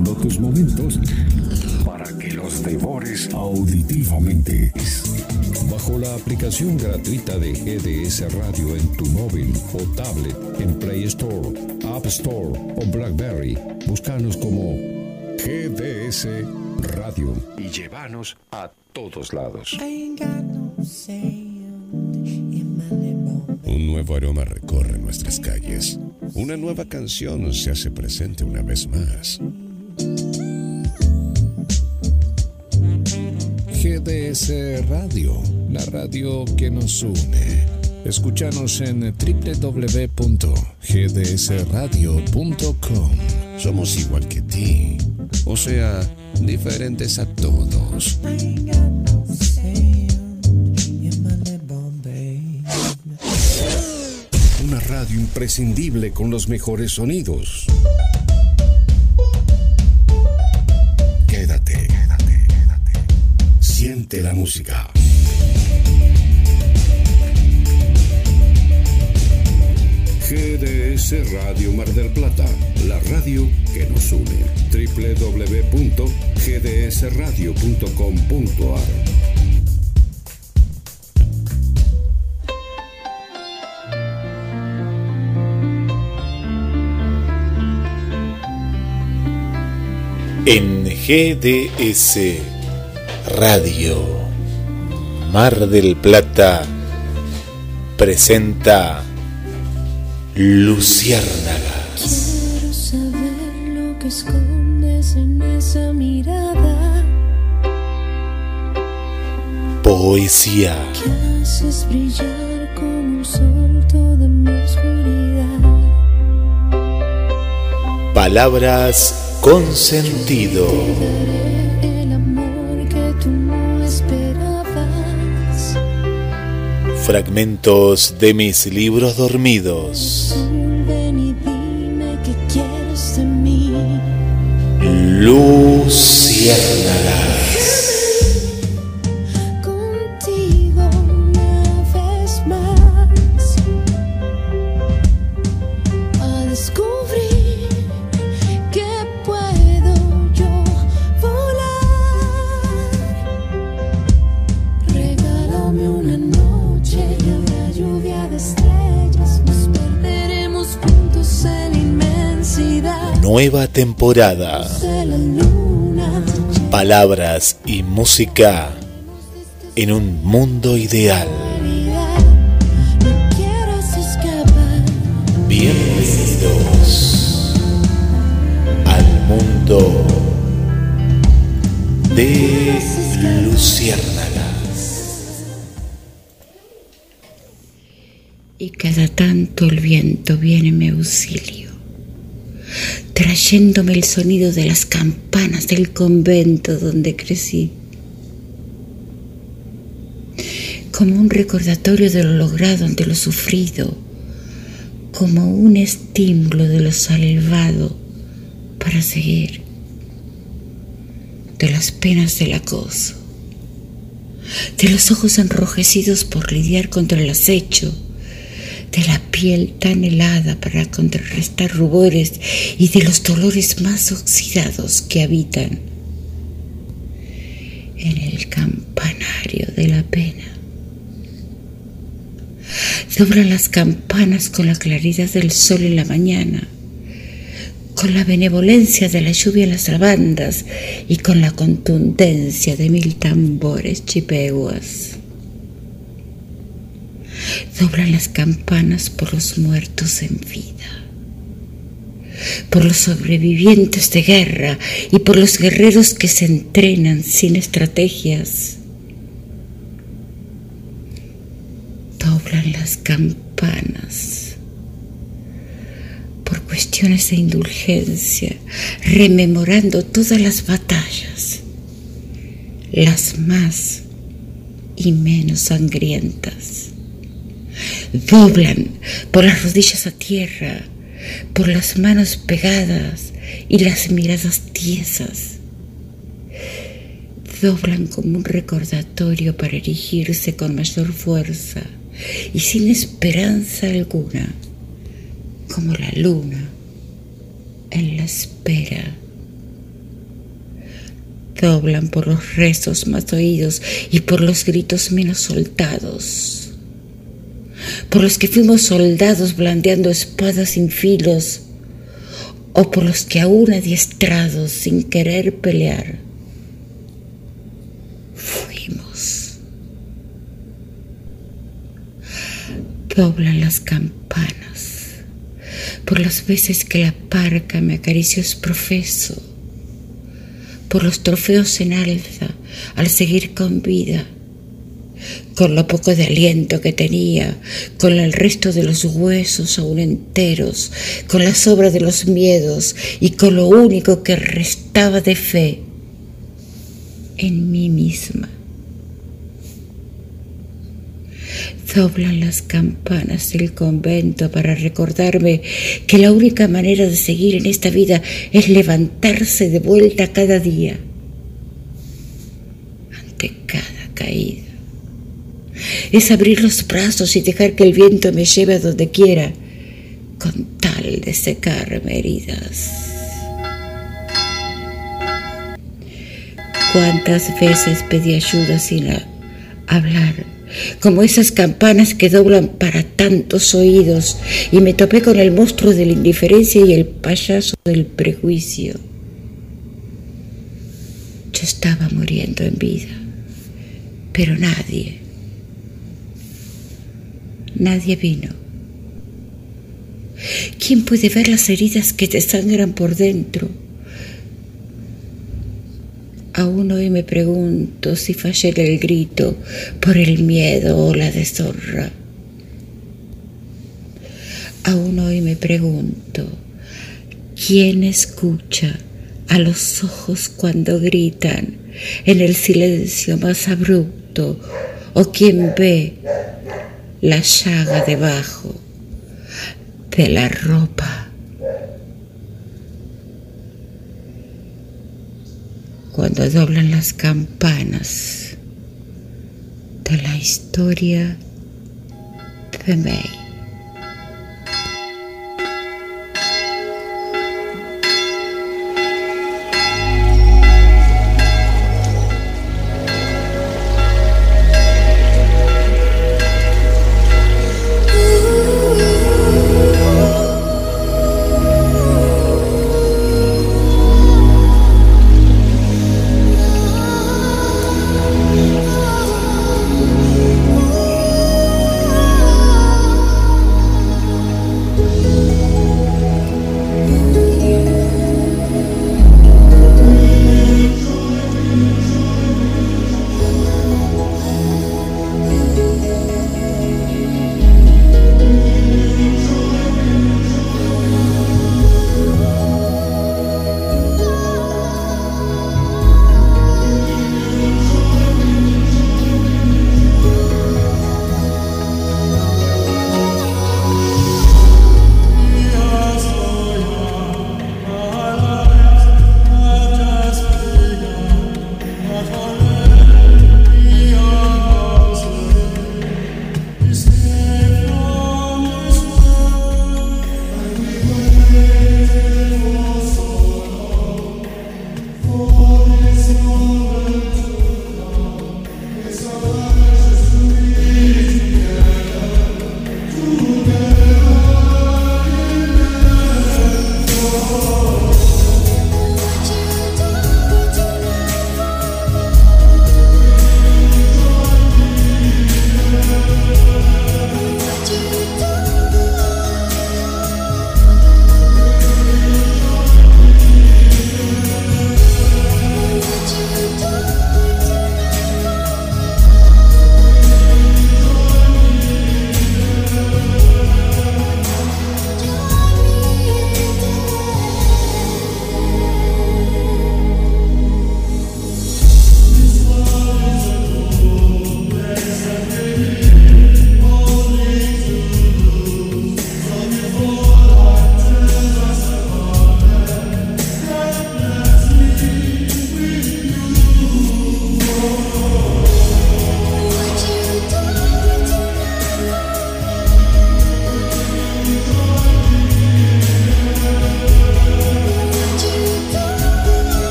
tus momentos para que los devores auditivamente. Bajo la aplicación gratuita de GDS Radio en tu móvil o tablet en Play Store, App Store o Blackberry, búscanos como GDS Radio y llévanos a todos lados. Un nuevo aroma recorre nuestras calles. Una nueva canción se hace presente una vez más. GDS Radio, la radio que nos une. Escúchanos en www.gdsradio.com. Somos igual que ti, o sea, diferentes a todos. Una radio imprescindible con los mejores sonidos. Siente la música. GDS Radio Mar del Plata, la radio que nos une. www.gdsradio.com.ar En GDS Radio Mar del Plata presenta Luciérnagas. Quiero saber lo que escondes en esa mirada Poesía, que haces brillar como un sol toda mi oscuridad. palabras con sentido. Fragmentos de mis libros dormidos. Ven Nueva temporada. Palabras y música en un mundo ideal. Bienvenidos al mundo de Luciérnagas. y cada tanto el viento viene en mi auxilio, trayéndome el sonido de las campanas del convento donde crecí, como un recordatorio de lo logrado ante lo sufrido, como un estímulo de lo salvado para seguir, de las penas del acoso, de los ojos enrojecidos por lidiar contra el acecho, de la piel tan helada para contrarrestar rubores y de los dolores más oxidados que habitan en el campanario de la pena. Doblan las campanas con la claridad del sol en la mañana, con la benevolencia de la lluvia en las lavandas y con la contundencia de mil tambores chipeguas doblan las campanas por los muertos en vida, por los sobrevivientes de guerra y por los guerreros que se entrenan sin estrategias. Doblan las campanas por cuestiones de indulgencia, rememorando todas las batallas, las más y menos sangrientas doblan por las rodillas a tierra, por las manos pegadas y las miradas tiesas. Doblan como un recordatorio para erigirse con mayor fuerza y sin esperanza alguna, como la luna en la espera doblan por los rezos más oídos y por los gritos menos soltados, por los que fuimos soldados blandeando espadas sin filos, o por los que aún adiestrados sin querer pelear, fuimos. Doblan las campanas por las veces que la parca me acarició es profeso por los trofeos en alza al seguir con vida, con lo poco de aliento que tenía, con el resto de los huesos aún enteros, con la sobra de los miedos y con lo único que restaba de fe en mí misma. Doblan las campanas del convento para recordarme que la única manera de seguir en esta vida es levantarse de vuelta cada día ante cada caída. Es abrir los brazos y dejar que el viento me lleve a donde quiera con tal de secarme heridas. ¿Cuántas veces pedí ayuda sin hablar? como esas campanas que doblan para tantos oídos, y me topé con el monstruo de la indiferencia y el payaso del prejuicio. Yo estaba muriendo en vida, pero nadie, nadie vino. ¿Quién puede ver las heridas que te sangran por dentro? Aún hoy me pregunto si fallé el grito por el miedo o la deshonra. Aún hoy me pregunto quién escucha a los ojos cuando gritan en el silencio más abrupto o quién ve la llaga debajo de la ropa. cuando doblan las campanas de la historia de May.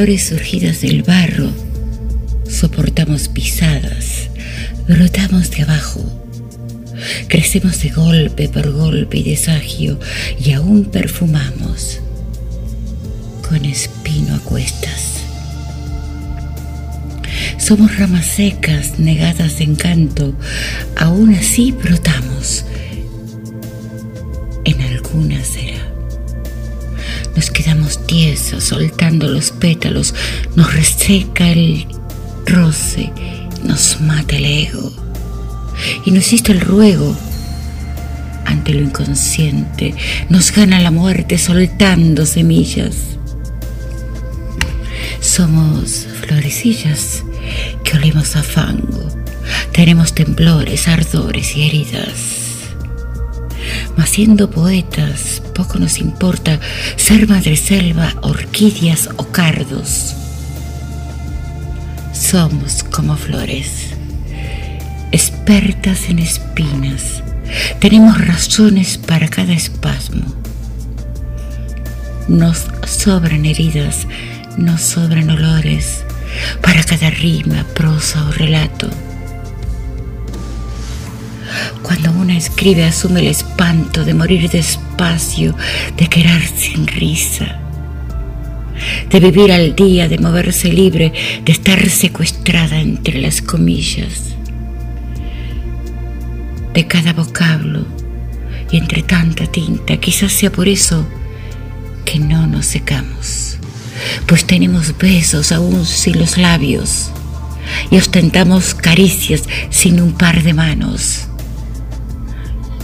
Flores surgidas del barro, soportamos pisadas, brotamos de abajo, crecemos de golpe por golpe y desagio y aún perfumamos con espino a cuestas. Somos ramas secas, negadas de encanto, aún así brotamos. En alguna será. Nos quedamos tiesos, soltando los pétalos, nos reseca el roce, nos mata el ego. Y no existe el ruego ante lo inconsciente, nos gana la muerte soltando semillas. Somos florecillas que olimos a fango. Tenemos temblores, ardores y heridas. Mas siendo poetas, poco nos importa ser madreselva, orquídeas o cardos. Somos como flores, expertas en espinas. Tenemos razones para cada espasmo. Nos sobran heridas, nos sobran olores para cada rima, prosa o relato. Cuando una escribe asume el espanto de morir despacio, de quedar sin risa, de vivir al día, de moverse libre, de estar secuestrada entre las comillas, de cada vocablo y entre tanta tinta, quizás sea por eso que no nos secamos pues tenemos besos aún sin los labios y ostentamos caricias sin un par de manos.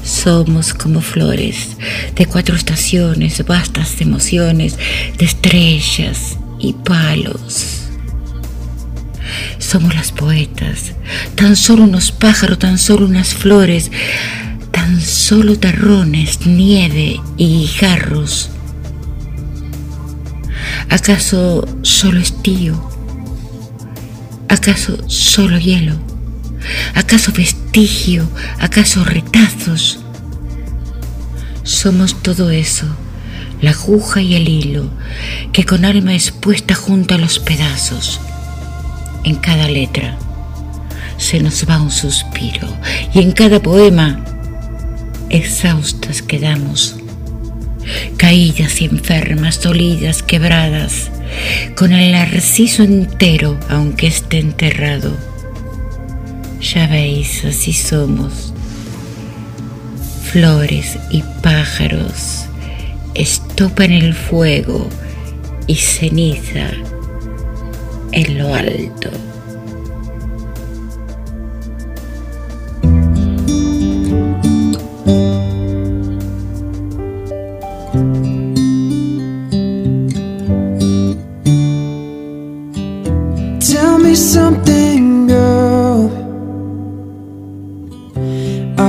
Somos como flores de cuatro estaciones, vastas emociones, de estrellas y palos. Somos las poetas, tan solo unos pájaros, tan solo unas flores, tan solo terrones, nieve y guijarros ¿Acaso solo estío? ¿Acaso solo hielo? ¿Acaso vestigio? ¿Acaso retazos? Somos todo eso, la aguja y el hilo, que con alma expuesta junto a los pedazos. En cada letra se nos va un suspiro y en cada poema exhaustas quedamos caídas y enfermas, dolidas, quebradas, con el narciso entero, aunque esté enterrado. Ya veis, así somos. Flores y pájaros estopan el fuego y ceniza en lo alto.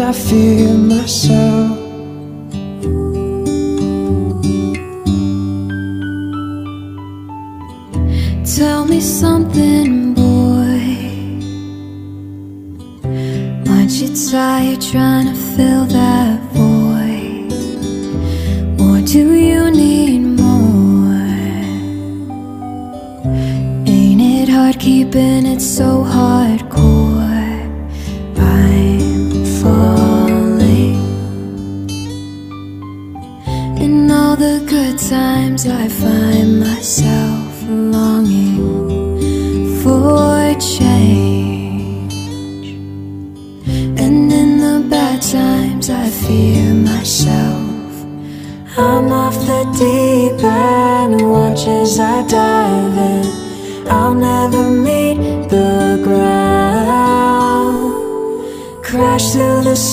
I fear myself. Tell me something, boy. Aren't you tired trying to fill that void? Or do you need more? Ain't it hard keeping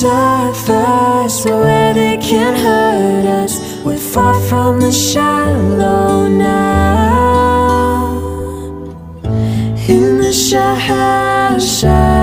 the surface where they can't hurt us. We're far from the shallow now. In the sha- shallow.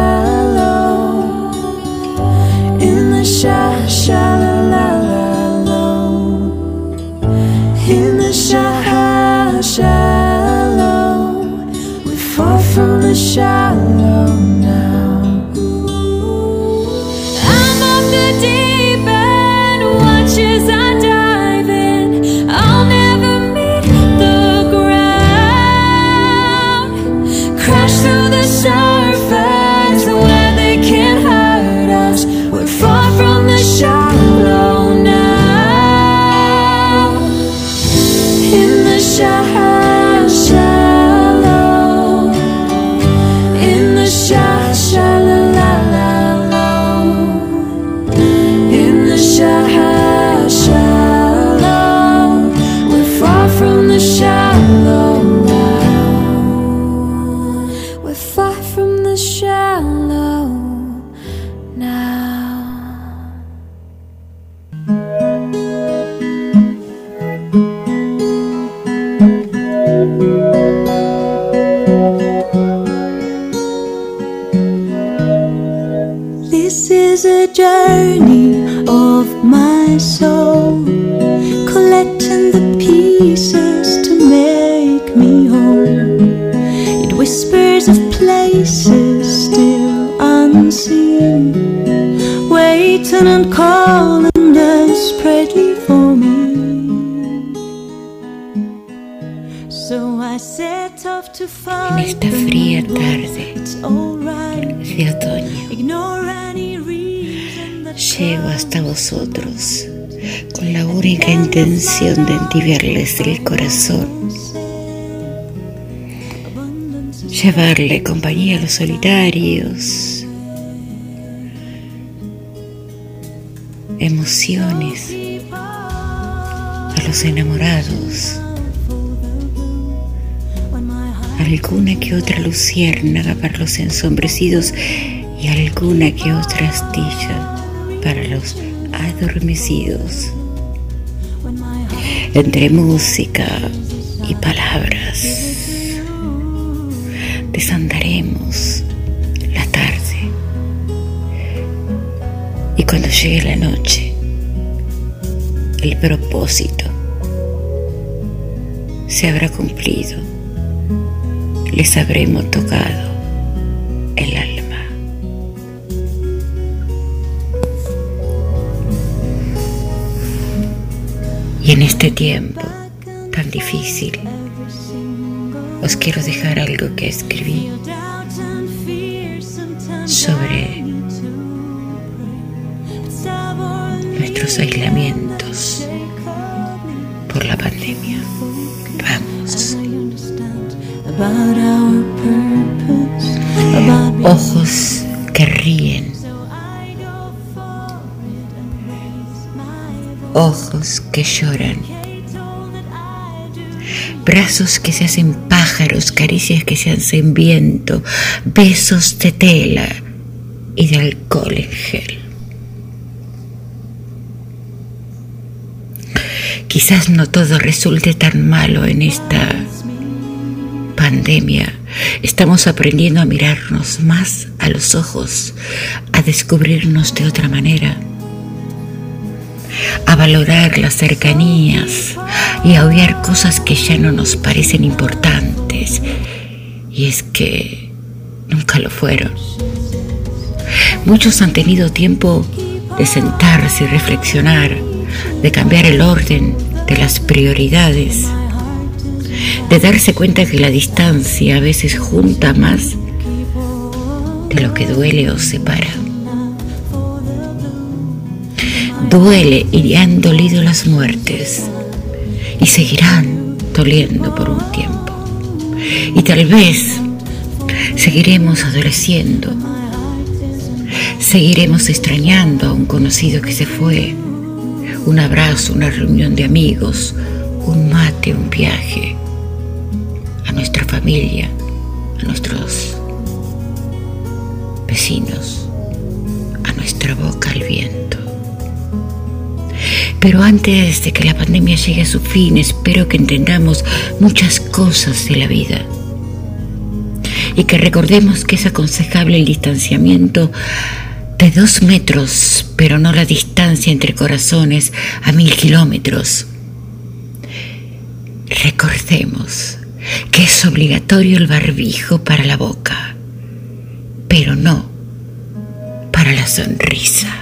Whispers of places still unseen, waiting and calling desperately for me. So I set off to En find esta them. fría tarde de otoño Ignore any reason that llego hasta vosotros con la única intención de entibiarles el corazón, llevarle compañía a los solitarios, emociones a los enamorados, alguna que otra luciérnaga para los ensombrecidos y alguna que otra astilla para los adormecidos. Entre música y palabras desandaremos la tarde y cuando llegue la noche el propósito se habrá cumplido les habremos tocado el alma. Y en este tiempo tan difícil, os quiero dejar algo que escribí sobre nuestros aislamientos por la pandemia. Vamos. Ojos que ríen, ojos que lloran, brazos que se hacen pájaros, caricias que se hacen viento, besos de tela y de alcohol en gel. Quizás no todo resulte tan malo en esta pandemia. Estamos aprendiendo a mirarnos más a los ojos, a descubrirnos de otra manera, a valorar las cercanías y a obviar cosas que ya no nos parecen importantes. Y es que nunca lo fueron. Muchos han tenido tiempo de sentarse y reflexionar, de cambiar el orden de las prioridades, de darse cuenta que la distancia a veces junta más de lo que duele o separa. Duele y han dolido las muertes y seguirán doliendo por un tiempo. Y tal vez seguiremos adoleciendo, seguiremos extrañando a un conocido que se fue, un abrazo, una reunión de amigos, un mate, un viaje, a nuestra familia, a nuestros vecinos, a nuestra boca el viento. Pero antes de que la pandemia llegue a su fin, espero que entendamos muchas cosas de la vida y que recordemos que es aconsejable el distanciamiento de dos metros, pero no la distancia entre corazones a mil kilómetros. Recordemos que es obligatorio el barbijo para la boca, pero no para la sonrisa.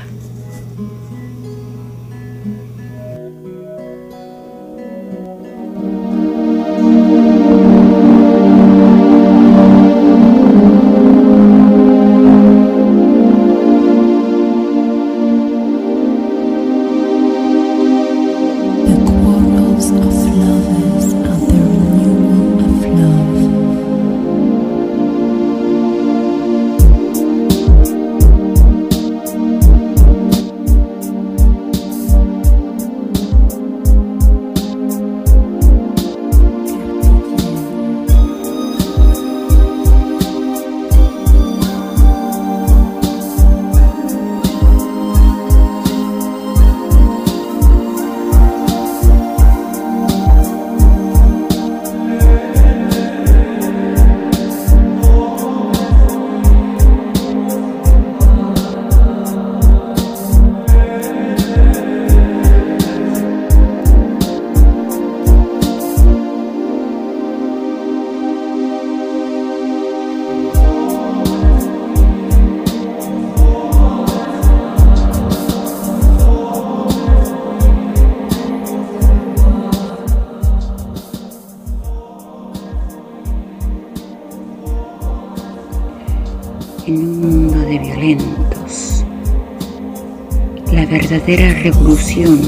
Verdadera revolución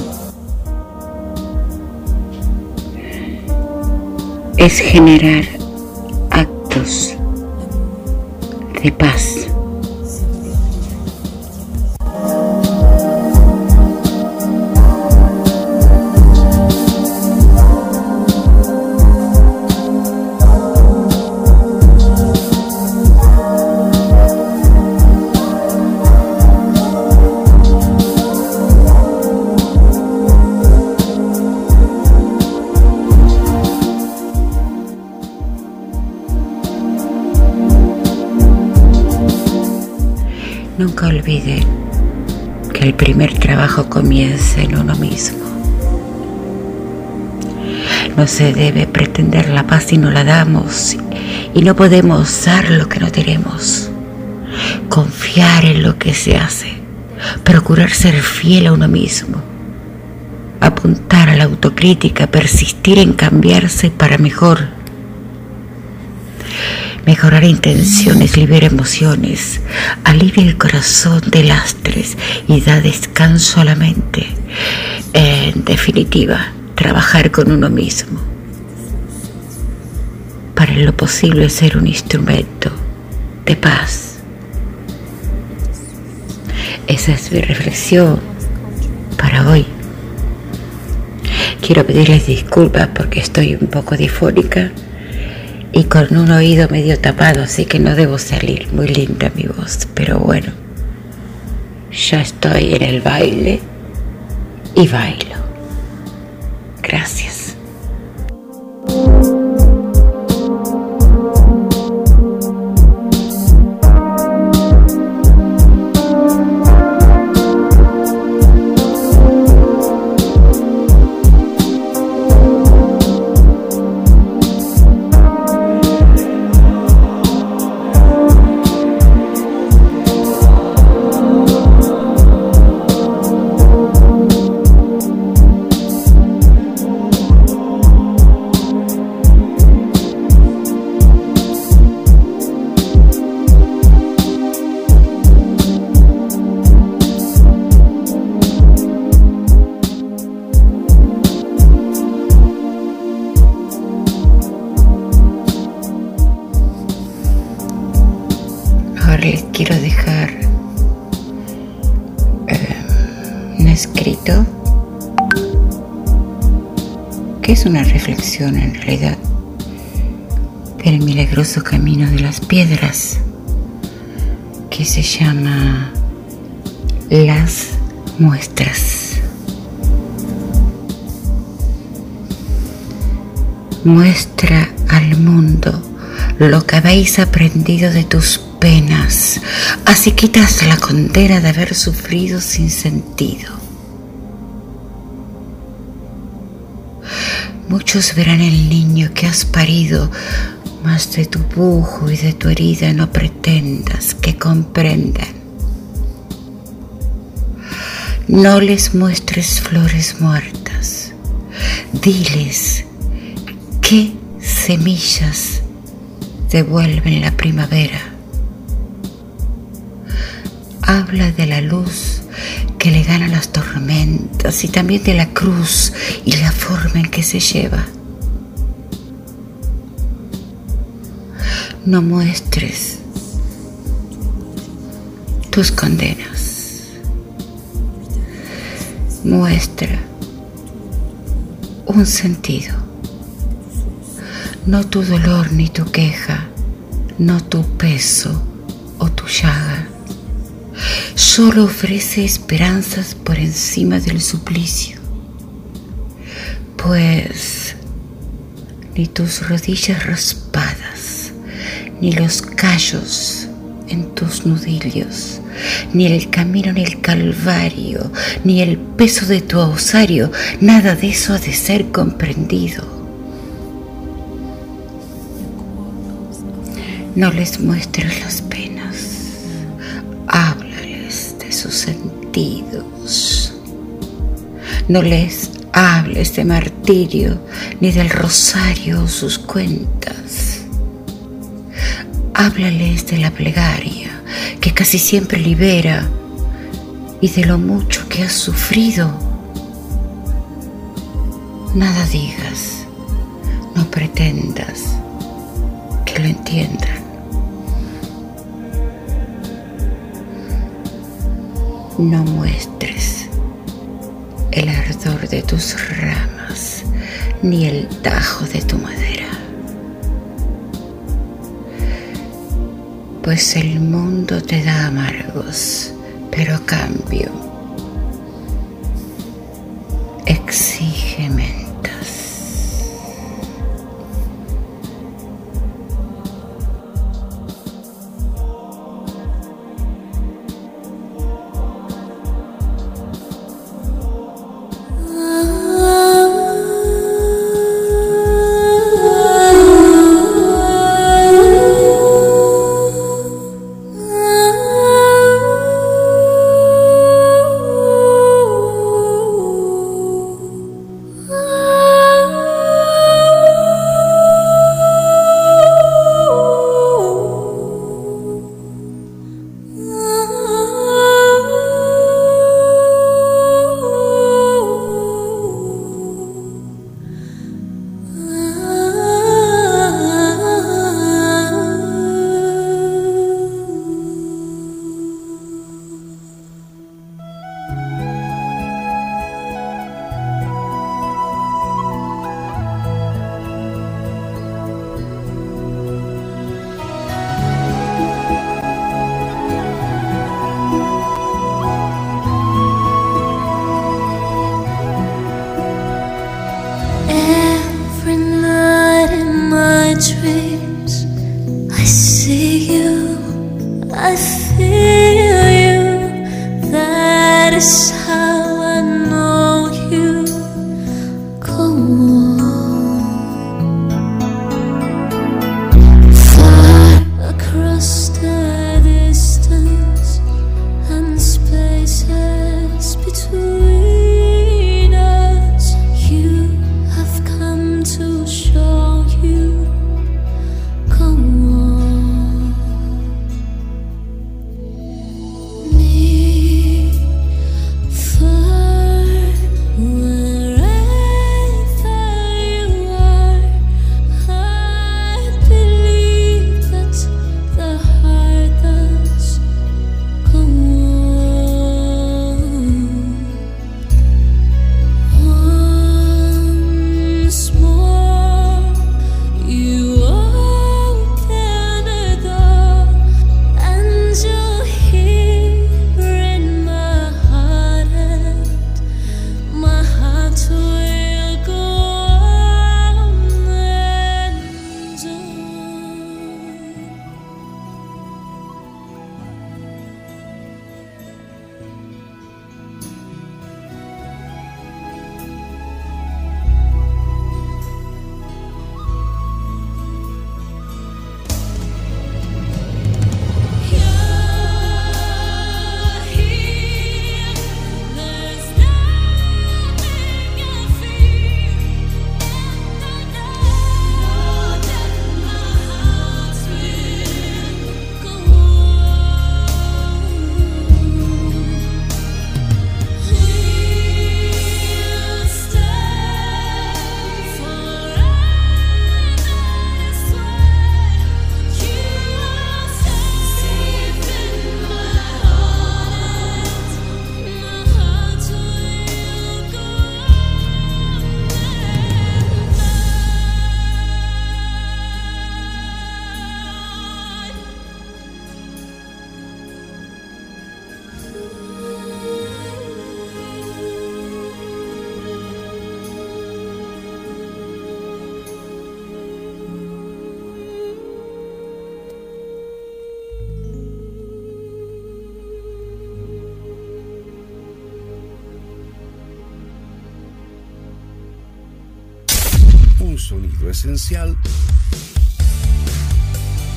es generar actos de paz. Comienza en uno mismo. No se debe pretender la paz si no la damos y no podemos dar lo que no tenemos. Confiar en lo que se hace, procurar ser fiel a uno mismo, apuntar a la autocrítica, persistir en cambiarse para mejor Mejorar intenciones, libera emociones, alivia el corazón de lastres y da descanso a la mente. En definitiva, trabajar con uno mismo. Para lo posible ser un instrumento de paz. Esa es mi reflexión para hoy. Quiero pedirles disculpas porque estoy un poco difónica y con un oído medio tapado, así que no debo salir muy linda mi voz, pero bueno, ya estoy en el baile y bailo. Gracias. En realidad del milagroso camino de las piedras que se llama las muestras. Muestra al mundo lo que habéis aprendido de tus penas, así quitas la condena de haber sufrido sin sentido. Muchos verán el niño que has parido, mas de tu bujo y de tu herida no pretendas que comprendan. No les muestres flores muertas, diles qué semillas devuelven la primavera. Habla de la luz que le gana las tormentas y también de la cruz y la forma en que se lleva. No muestres tus condenas. Muestra un sentido. No tu dolor ni tu queja, no tu peso o tu llaga solo ofrece esperanzas por encima del suplicio, pues ni tus rodillas raspadas, ni los callos en tus nudillos, ni el camino en el calvario, ni el peso de tu osario, nada de eso ha de ser comprendido. No les muestres las penas, sentidos. No les hables de martirio ni del rosario o sus cuentas. Háblales de la plegaria que casi siempre libera y de lo mucho que has sufrido. Nada digas, no pretendas que lo entiendan. No muestres el ardor de tus ramas ni el tajo de tu madera. Pues el mundo te da amargos, pero a cambio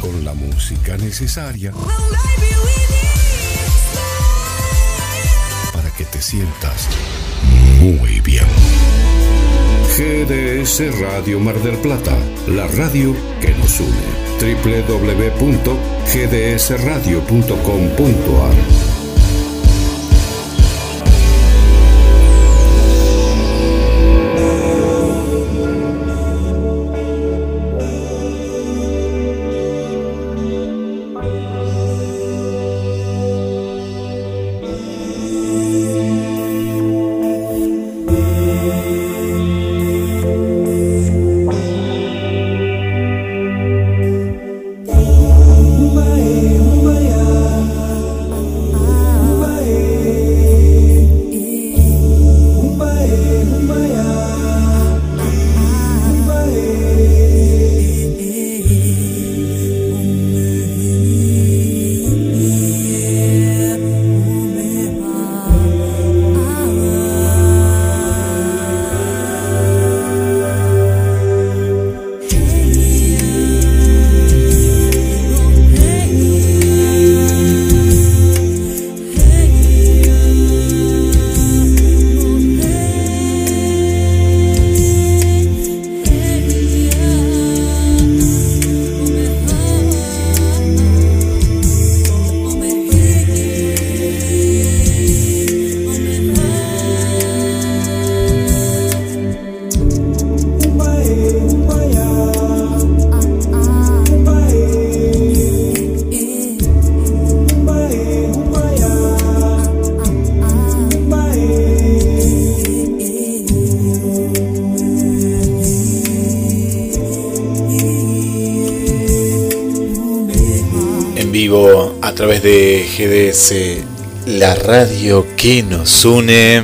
con la música necesaria para que te sientas muy bien. GDS Radio Mar del Plata, la radio que nos une. www.gdsradio.com.ar la radio que nos une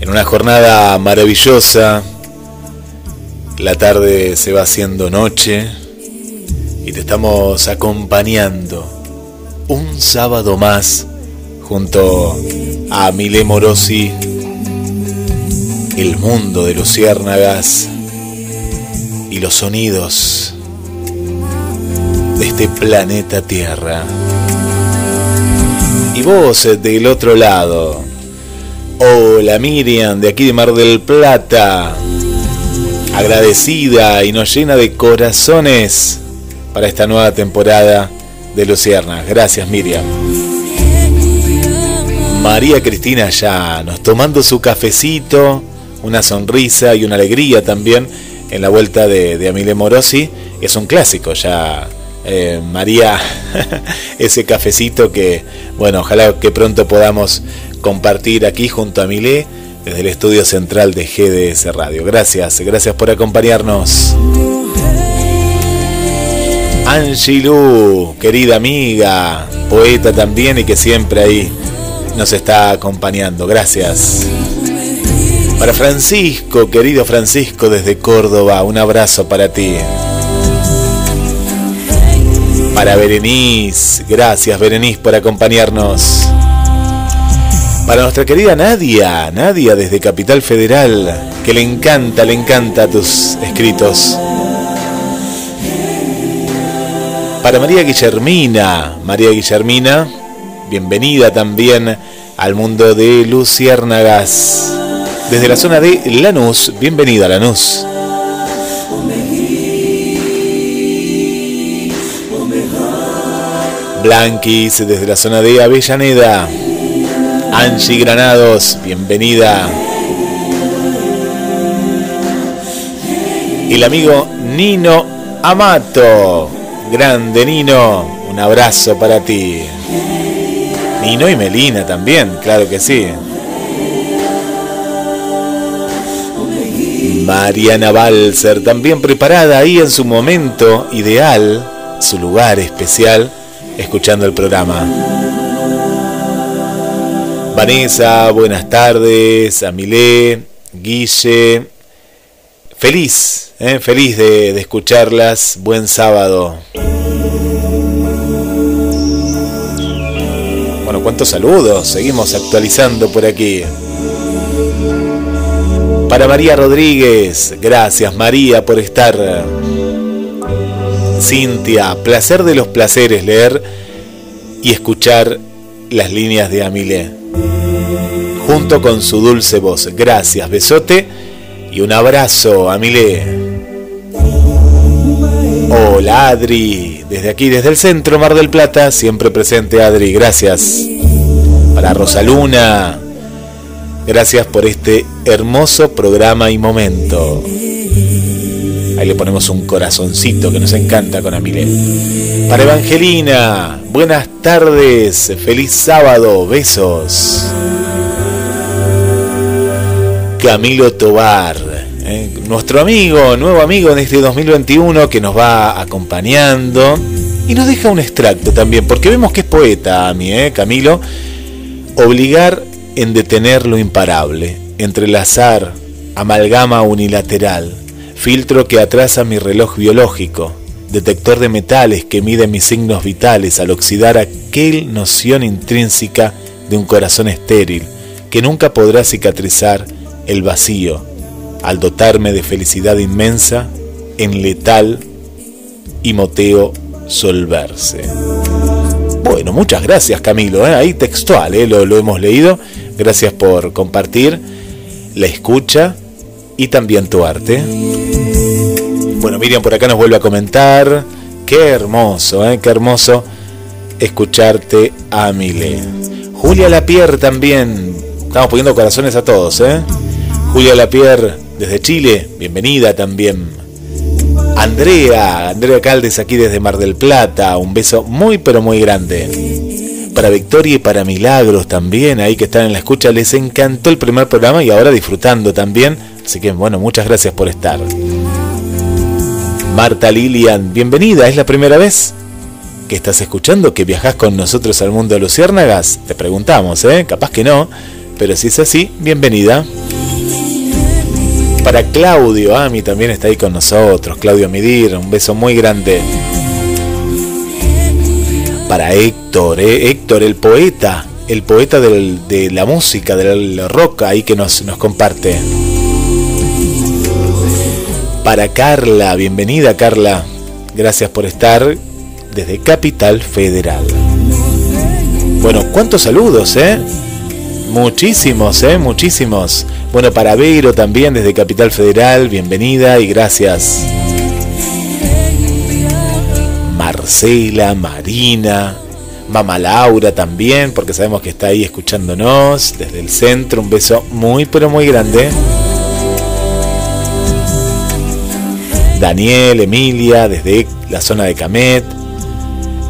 en una jornada maravillosa. La tarde se va haciendo noche y te estamos acompañando un sábado más junto a Mile Morosi, el mundo de luciérnagas y los sonidos de este planeta Tierra. Y vos eh, del otro lado. Hola Miriam, de aquí de Mar del Plata. Agradecida y nos llena de corazones para esta nueva temporada de Luciernas. Gracias Miriam. María Cristina Llanos, tomando su cafecito, una sonrisa y una alegría también en la vuelta de, de Amile Morosi. Es un clásico ya eh, María ese cafecito que, bueno, ojalá que pronto podamos compartir aquí junto a Milé desde el estudio central de GDS Radio. Gracias, gracias por acompañarnos. Angelou, querida amiga, poeta también y que siempre ahí nos está acompañando. Gracias. Para Francisco, querido Francisco desde Córdoba, un abrazo para ti. Para Berenice, gracias Berenice por acompañarnos. Para nuestra querida Nadia, Nadia desde Capital Federal, que le encanta, le encanta tus escritos. Para María Guillermina, María Guillermina, bienvenida también al mundo de Luciérnagas. Desde la zona de Lanús, bienvenida Lanús. Blanquis desde la zona de Avellaneda. Angie Granados, bienvenida. El amigo Nino Amato. Grande Nino, un abrazo para ti. Nino y Melina también, claro que sí. Mariana Balser, también preparada ahí en su momento ideal, su lugar especial escuchando el programa. Vanessa, buenas tardes, Amilé, Guille, feliz, eh, feliz de, de escucharlas, buen sábado. Bueno, cuántos saludos, seguimos actualizando por aquí. Para María Rodríguez, gracias María por estar. Cintia, placer de los placeres leer y escuchar las líneas de Amilé. Junto con su dulce voz. Gracias, besote y un abrazo, Amilé. Hola Adri, desde aquí, desde el centro Mar del Plata, siempre presente Adri, gracias. Para Rosaluna, gracias por este hermoso programa y momento. Ahí le ponemos un corazoncito que nos encanta con Amilé. Para Evangelina, buenas tardes, feliz sábado, besos. Camilo Tobar, eh, nuestro amigo, nuevo amigo en este 2021 que nos va acompañando y nos deja un extracto también, porque vemos que es poeta a mí, eh, Camilo. Obligar en detener lo imparable, entrelazar, amalgama unilateral, filtro que atrasa mi reloj biológico, detector de metales que mide mis signos vitales al oxidar aquel noción intrínseca de un corazón estéril que nunca podrá cicatrizar el vacío al dotarme de felicidad inmensa en letal y moteo solverse. Bueno, muchas gracias Camilo, ¿eh? ahí textual, ¿eh? lo, lo hemos leído. Gracias por compartir la escucha y también tu arte. Miriam por acá nos vuelve a comentar. Qué hermoso, ¿eh? qué hermoso escucharte, Amile. Julia Lapierre también. Estamos poniendo corazones a todos, ¿eh? Julia Lapierre desde Chile, bienvenida también. Andrea, Andrea Caldes aquí desde Mar del Plata, un beso muy pero muy grande. Para Victoria y para Milagros también, ahí que están en la escucha, les encantó el primer programa y ahora disfrutando también. Así que bueno, muchas gracias por estar. Marta Lilian, bienvenida, ¿es la primera vez que estás escuchando que viajas con nosotros al mundo de Luciérnagas? Te preguntamos, ¿eh? Capaz que no, pero si es así, bienvenida para Claudio Ami también está ahí con nosotros. Claudio Midir, un beso muy grande. Para Héctor, ¿eh? Héctor, el poeta, el poeta de la música, del rock, ahí que nos comparte. Para Carla, bienvenida Carla. Gracias por estar desde Capital Federal. Bueno, cuántos saludos, ¿eh? Muchísimos, ¿eh? Muchísimos. Bueno, para Vero también desde Capital Federal, bienvenida y gracias. Marcela, Marina, Mama Laura también, porque sabemos que está ahí escuchándonos desde el centro. Un beso muy, pero muy grande. Daniel, Emilia, desde la zona de Camet.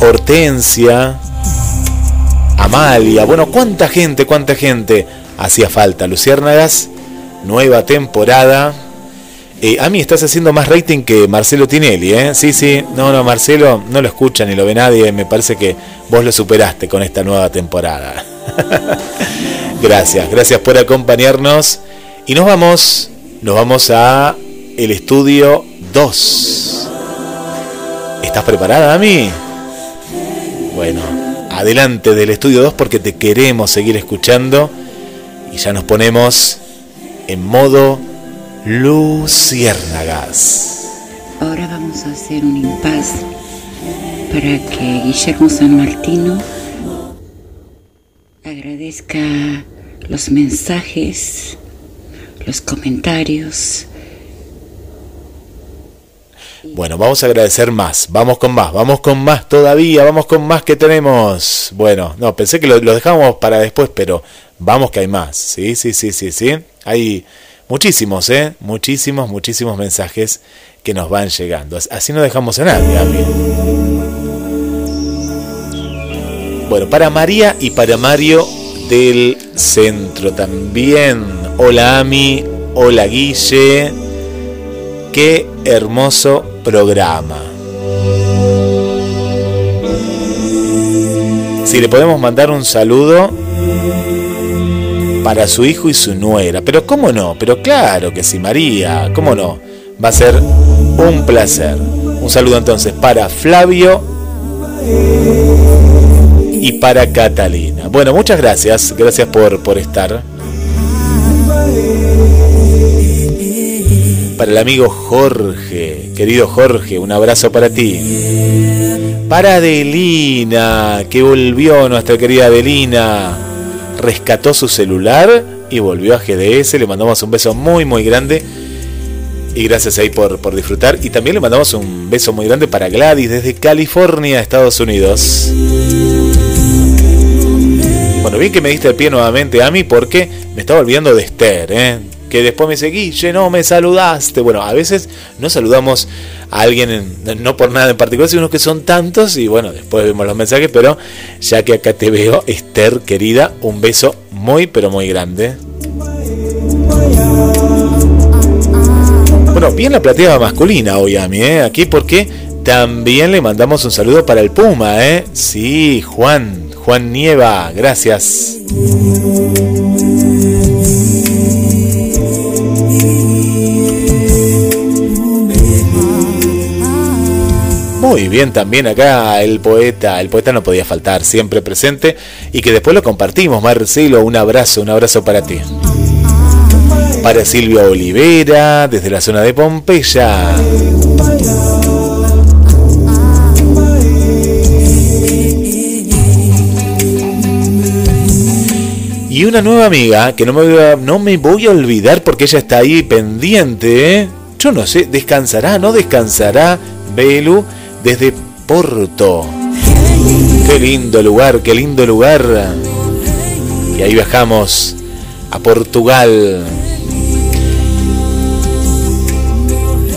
Hortensia, Amalia. Bueno, cuánta gente, cuánta gente hacía falta. Luciérnagas, nueva temporada. Eh, a mí estás haciendo más rating que Marcelo Tinelli, ¿eh? Sí, sí, no, no, Marcelo no lo escucha ni lo ve nadie. Me parece que vos lo superaste con esta nueva temporada. gracias, gracias por acompañarnos. Y nos vamos, nos vamos a el estudio 2. ¿Estás preparada, a mí? Bueno, adelante del estudio 2 porque te queremos seguir escuchando y ya nos ponemos en modo luciérnagas. Ahora vamos a hacer un impas para que Guillermo San Martino agradezca los mensajes, los comentarios. Bueno, vamos a agradecer más, vamos con más, vamos con más todavía, vamos con más que tenemos. Bueno, no, pensé que lo, lo dejábamos para después, pero vamos que hay más. Sí, sí, sí, sí, sí. Hay muchísimos, ¿eh? Muchísimos, muchísimos mensajes que nos van llegando. Así no dejamos a nadie. Bueno, para María y para Mario del centro también. Hola Ami, hola Guille. Qué hermoso programa. Si le podemos mandar un saludo para su hijo y su nuera. Pero cómo no, pero claro que sí, María, cómo no. Va a ser un placer. Un saludo entonces para Flavio y para Catalina. Bueno, muchas gracias, gracias por, por estar. El amigo Jorge. Querido Jorge, un abrazo para ti. Para Adelina, que volvió nuestra querida Adelina. Rescató su celular y volvió a GDS. Le mandamos un beso muy, muy grande. Y gracias ahí por, por disfrutar. Y también le mandamos un beso muy grande para Gladys desde California, Estados Unidos. Bueno, bien que me diste el pie nuevamente a mí porque me estaba olvidando de Esther, ¿eh? Que después me seguí, che, no me saludaste. Bueno, a veces no saludamos a alguien, no por nada en particular, sino que son tantos y bueno, después vemos los mensajes, pero ya que acá te veo, Esther, querida, un beso muy, pero muy grande. Bueno, bien la platea masculina hoy a mí, ¿eh? Aquí porque también le mandamos un saludo para el Puma, ¿eh? Sí, Juan, Juan Nieva, gracias. Muy bien también acá el poeta, el poeta no podía faltar, siempre presente y que después lo compartimos. Marcelo, un abrazo, un abrazo para ti. Para Silvia Olivera, desde la zona de Pompeya. Y una nueva amiga que no me, voy a, no me voy a olvidar porque ella está ahí pendiente. ¿eh? Yo no sé, descansará, no descansará Belu desde Porto. Qué lindo lugar, qué lindo lugar. Y ahí viajamos a Portugal.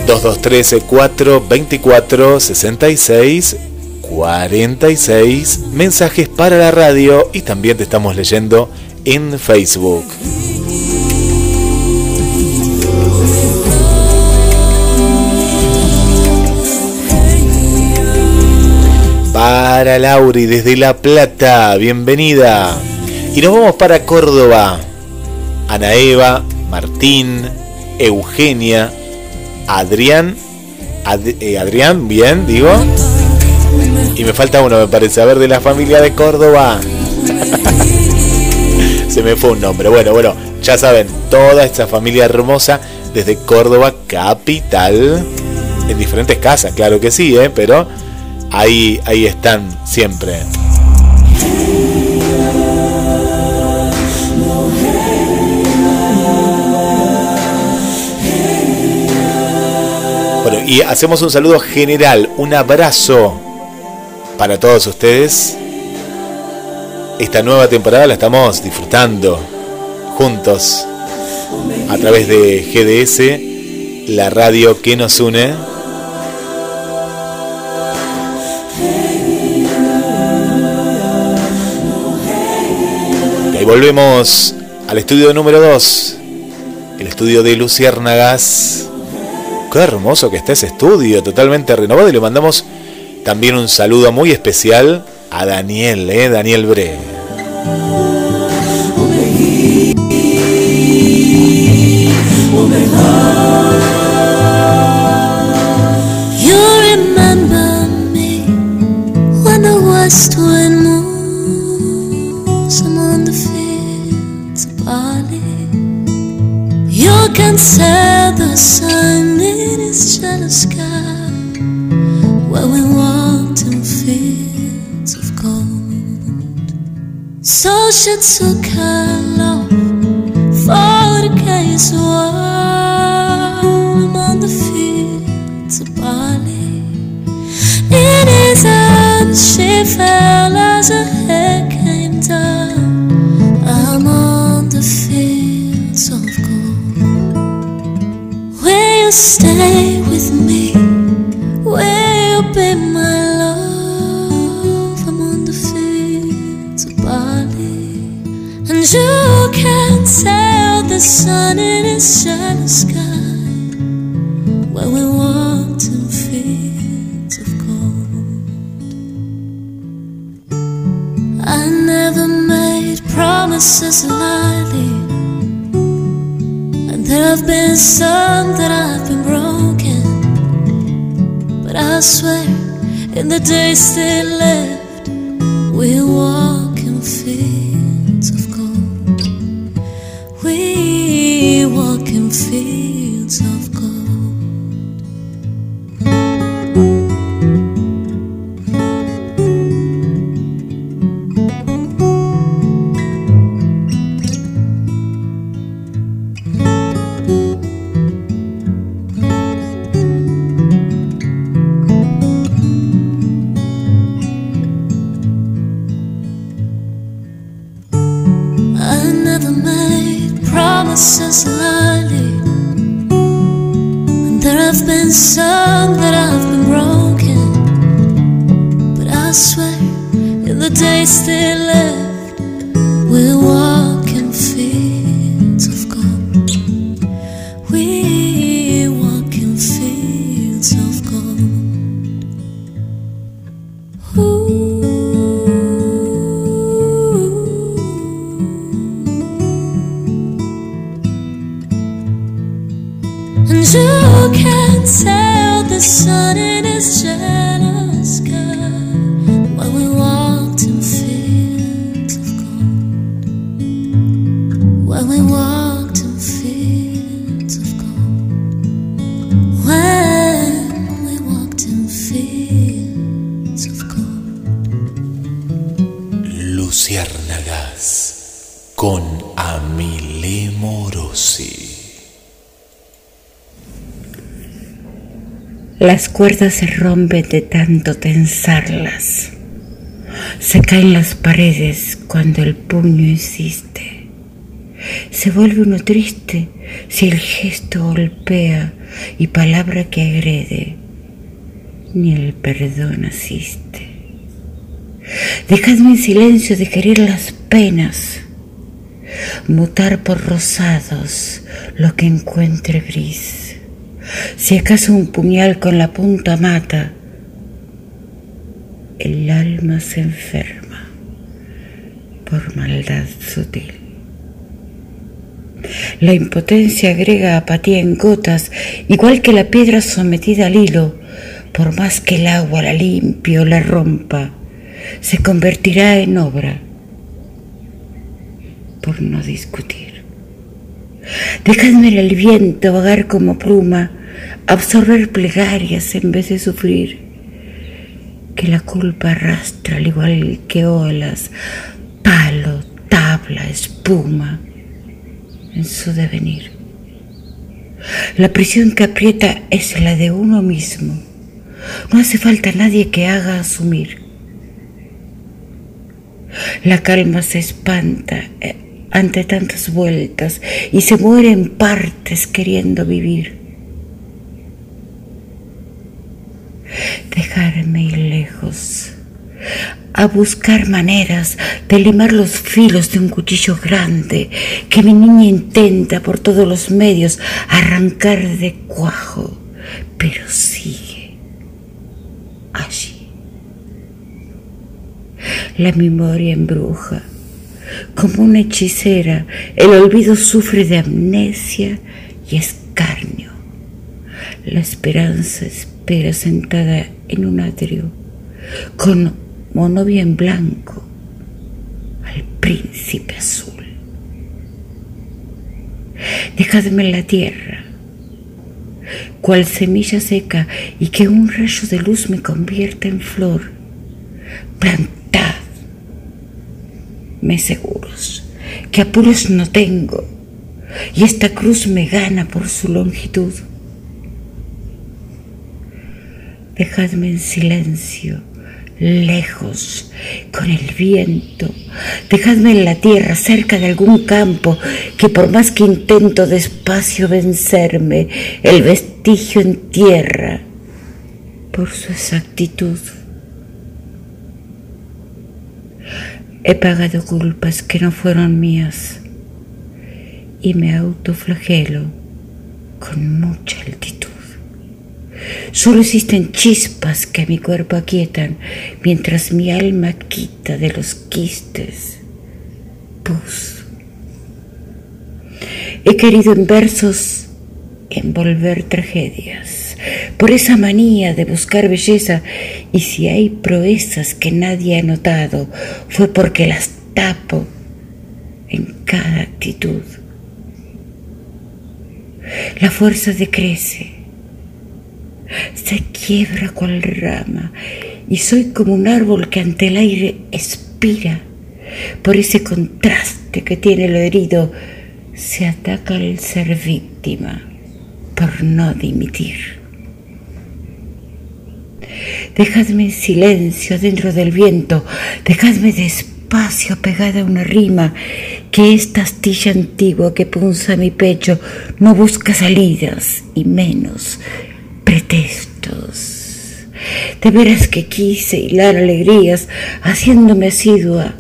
2213 424 66 46 mensajes para la radio y también te estamos leyendo en Facebook. Para Lauri desde La Plata, bienvenida. Y nos vamos para Córdoba. Ana Eva, Martín, Eugenia, Adrián, eh, Adrián, bien, digo. Y me falta uno, me parece, a ver, de la familia de Córdoba. Se me fue un nombre. Bueno, bueno, ya saben, toda esta familia hermosa desde Córdoba, capital. En diferentes casas, claro que sí, ¿eh? pero ahí, ahí están siempre. Bueno, y hacemos un saludo general, un abrazo para todos ustedes. Esta nueva temporada la estamos disfrutando juntos a través de GDS, la radio que nos une. Volvemos al estudio número 2, el estudio de Luciérnagas. Qué hermoso que está ese estudio, totalmente renovado. Y le mandamos también un saludo muy especial a Daniel, ¿eh? Daniel Bre. You remember me when fields. You can set the sun in its jealous sky where we walked in fields of gold. So her love for the case while among the fields of barley. In his arms she fell stay with me? Will you be my love among the fields of barley? And you can tell the sun in its shallow the days still left, cuerdas se rompen de tanto tensarlas. Se caen las paredes cuando el puño insiste. Se vuelve uno triste si el gesto golpea y palabra que agrede, ni el perdón asiste. Dejadme en silencio de querer las penas, mutar por rosados lo que encuentre gris. Si acaso un puñal con la punta mata, el alma se enferma por maldad sutil. La impotencia agrega apatía en gotas, igual que la piedra sometida al hilo, por más que el agua la limpie o la rompa, se convertirá en obra por no discutir. Dejadme el viento vagar como pluma, absorber plegarias en vez de sufrir, que la culpa arrastra al igual que olas, palo, tabla, espuma en su devenir. La prisión que aprieta es la de uno mismo. No hace falta nadie que haga asumir. La calma se espanta eh, ante tantas vueltas y se muere en partes queriendo vivir. Dejarme ir lejos, a buscar maneras de limar los filos de un cuchillo grande que mi niña intenta por todos los medios arrancar de cuajo, pero sigue allí. La memoria embruja. Como una hechicera, el olvido sufre de amnesia y escarnio. La esperanza sentada en un atrio, con monovia en blanco, al príncipe azul. Dejadme en la tierra, cual semilla seca, y que un rayo de luz me convierta en flor. Plantad me seguros, que apuros no tengo, y esta cruz me gana por su longitud. Dejadme en silencio, lejos, con el viento. Dejadme en la tierra, cerca de algún campo, que por más que intento despacio vencerme, el vestigio en tierra por su exactitud. He pagado culpas que no fueron mías y me autoflagelo con mucha altitud. Solo existen chispas que mi cuerpo aquietan mientras mi alma quita de los quistes pus. He querido en versos envolver tragedias por esa manía de buscar belleza y si hay proezas que nadie ha notado fue porque las tapo en cada actitud. La fuerza decrece, se quiebra cual rama y soy como un árbol que ante el aire expira. Por ese contraste que tiene lo herido, se ataca al ser víctima por no dimitir. Dejadme en silencio dentro del viento, dejadme despacio pegada a una rima, que esta astilla antigua que punza mi pecho no busca salidas y menos pretextos. De veras que quise hilar alegrías, haciéndome asidua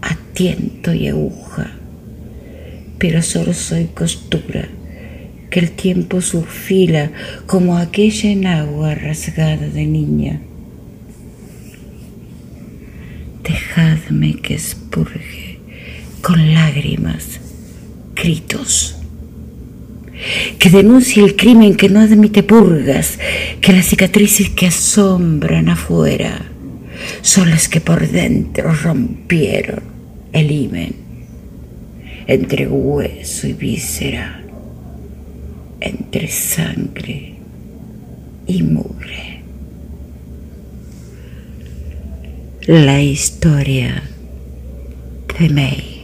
a tiento y aguja. Pero solo soy costura, que el tiempo surfila como aquella enagua rasgada de niña. Dejadme que expurgue con lágrimas, gritos que denuncie el crimen que no admite purgas, que las cicatrices que asombran afuera son las que por dentro rompieron el himen entre hueso y víscera, entre sangre y mugre. La historia de May.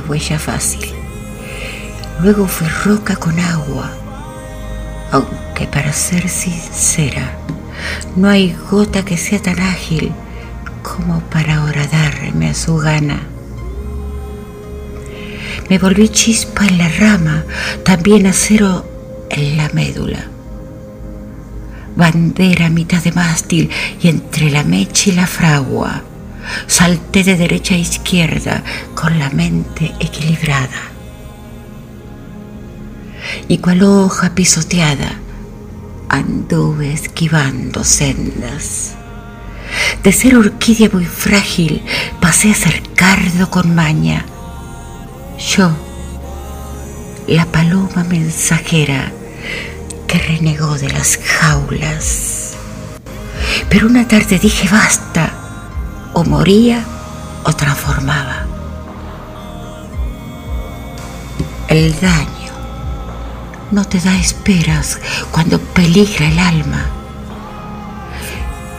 Huella fácil. Luego fue roca con agua, aunque para ser sincera, no hay gota que sea tan ágil como para horadarme a su gana. Me volví chispa en la rama, también acero en la médula. Bandera mitad de mástil y entre la mecha y la fragua. Salté de derecha a izquierda con la mente equilibrada. Y cual hoja pisoteada, anduve esquivando sendas. De ser orquídea muy frágil, pasé a ser cardo con maña yo, la paloma mensajera que renegó de las jaulas. Pero una tarde dije basta, o moría o transformaba. El daño no te da esperas cuando peligra el alma.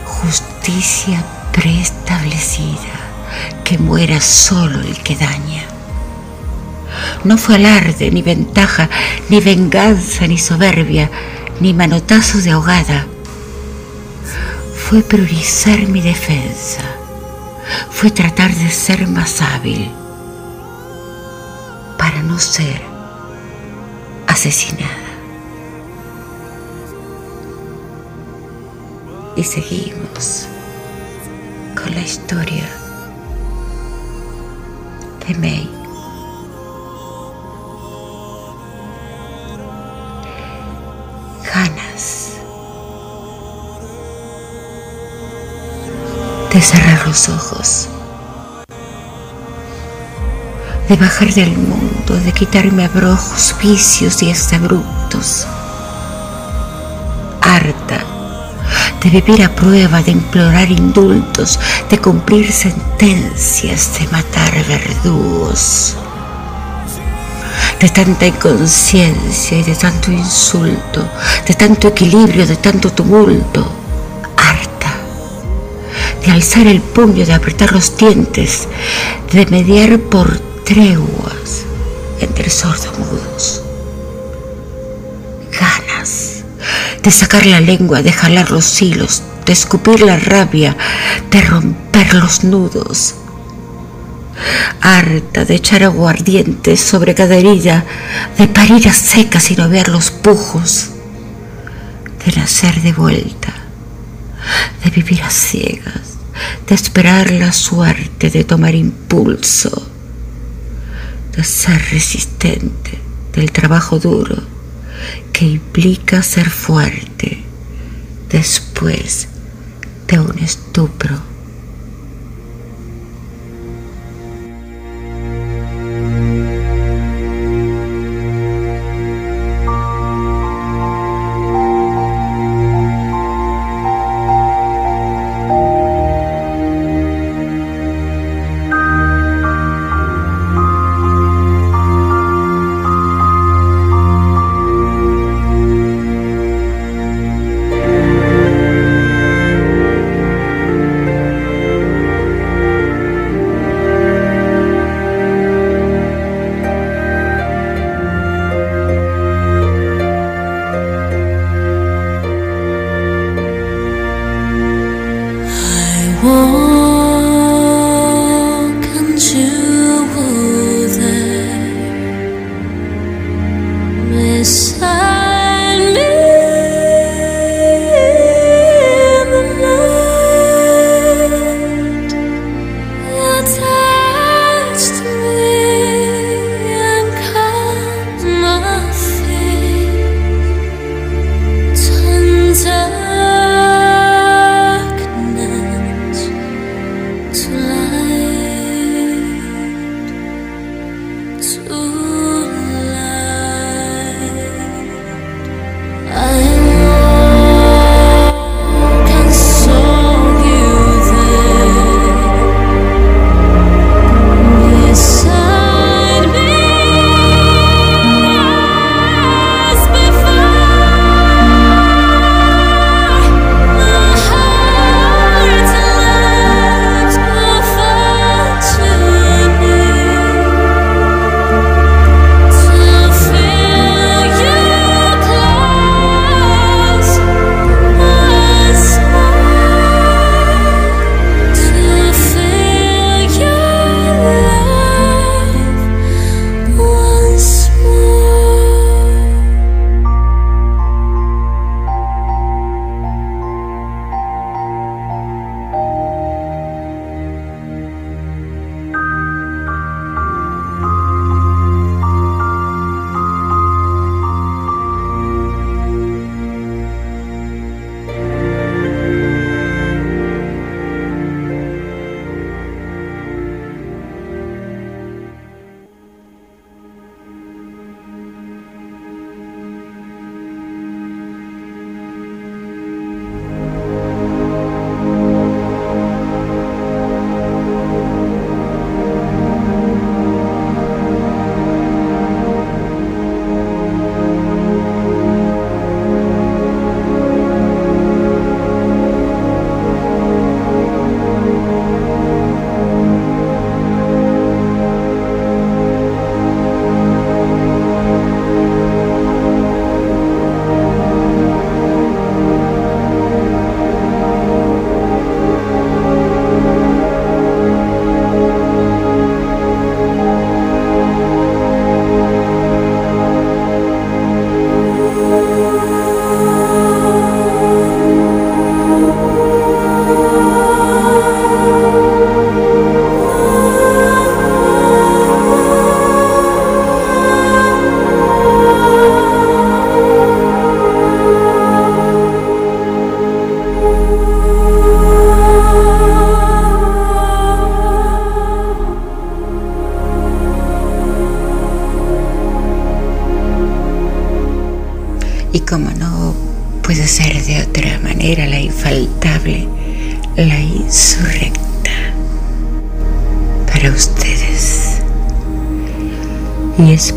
Justicia preestablecida, que muera solo el que daña. No fue alarde, ni ventaja, ni venganza, ni soberbia, ni manotazo de ahogada. Fue priorizar mi defensa. Fue tratar de ser más hábil para no ser asesinada. Y seguimos con la historia de May. ganas de cerrar los ojos, de bajar del mundo, de quitarme abrojos, vicios y exabruptos, harta de vivir a prueba, de implorar indultos, de cumplir sentencias, de matar verdugos. De tanta inconsciencia y de tanto insulto, de tanto equilibrio, de tanto tumulto, de alzar el puño, de apretar los dientes, de mediar por treguas entre sordomudos. Ganas de sacar la lengua, de jalar los hilos, de escupir la rabia, de romper los nudos. Harta de echar aguardiente sobre cada herida, de parir a secas y no ver los pujos, de nacer de vuelta, de vivir a ciegas, de esperar la suerte, de tomar impulso, de ser resistente, del trabajo duro, que implica ser fuerte después de un estupro.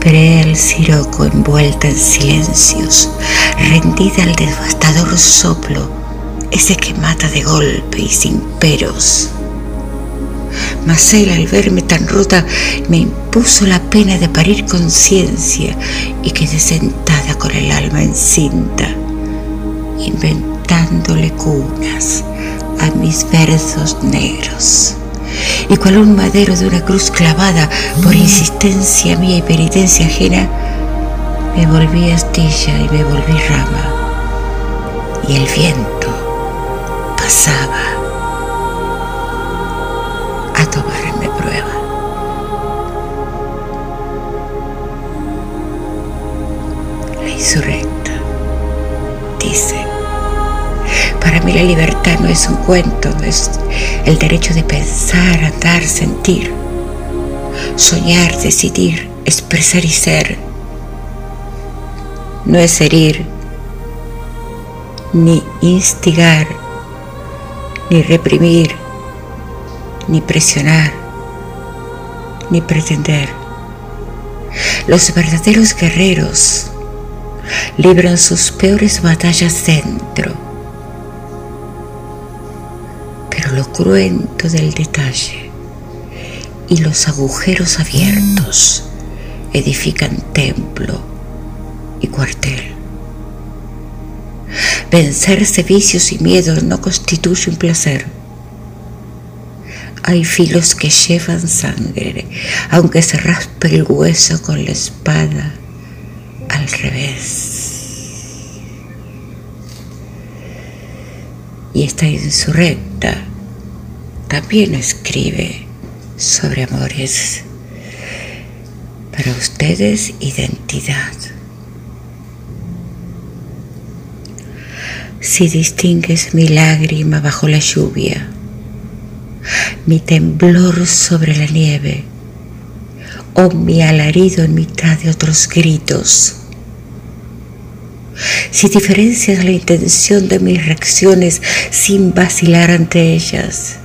Esperé al siroco envuelta en silencios, rendida al devastador soplo, ese que mata de golpe y sin peros. Mas él al verme tan rota me impuso la pena de parir conciencia y quedé sentada con el alma encinta, inventándole cunas a mis versos negros y cual un madero de una cruz clavada por insistencia mía y penitencia ajena, me volví astilla y me volví rama. Y el viento pasaba a tomarme prueba. La insurrecta dice, para mí la libertad no es un cuento, es el derecho de pensar, andar, sentir, soñar, decidir, expresar y ser. No es herir, ni instigar, ni reprimir, ni presionar, ni pretender. Los verdaderos guerreros libran sus peores batallas dentro cruento del detalle y los agujeros abiertos edifican templo y cuartel. Vencerse vicios y miedos no constituye un placer. Hay filos que llevan sangre, aunque se raspe el hueso con la espada al revés. Y esta insurrecta también escribe sobre amores. Para ustedes, identidad. Si distingues mi lágrima bajo la lluvia, mi temblor sobre la nieve, o mi alarido en mitad de otros gritos, si diferencias la intención de mis reacciones sin vacilar ante ellas,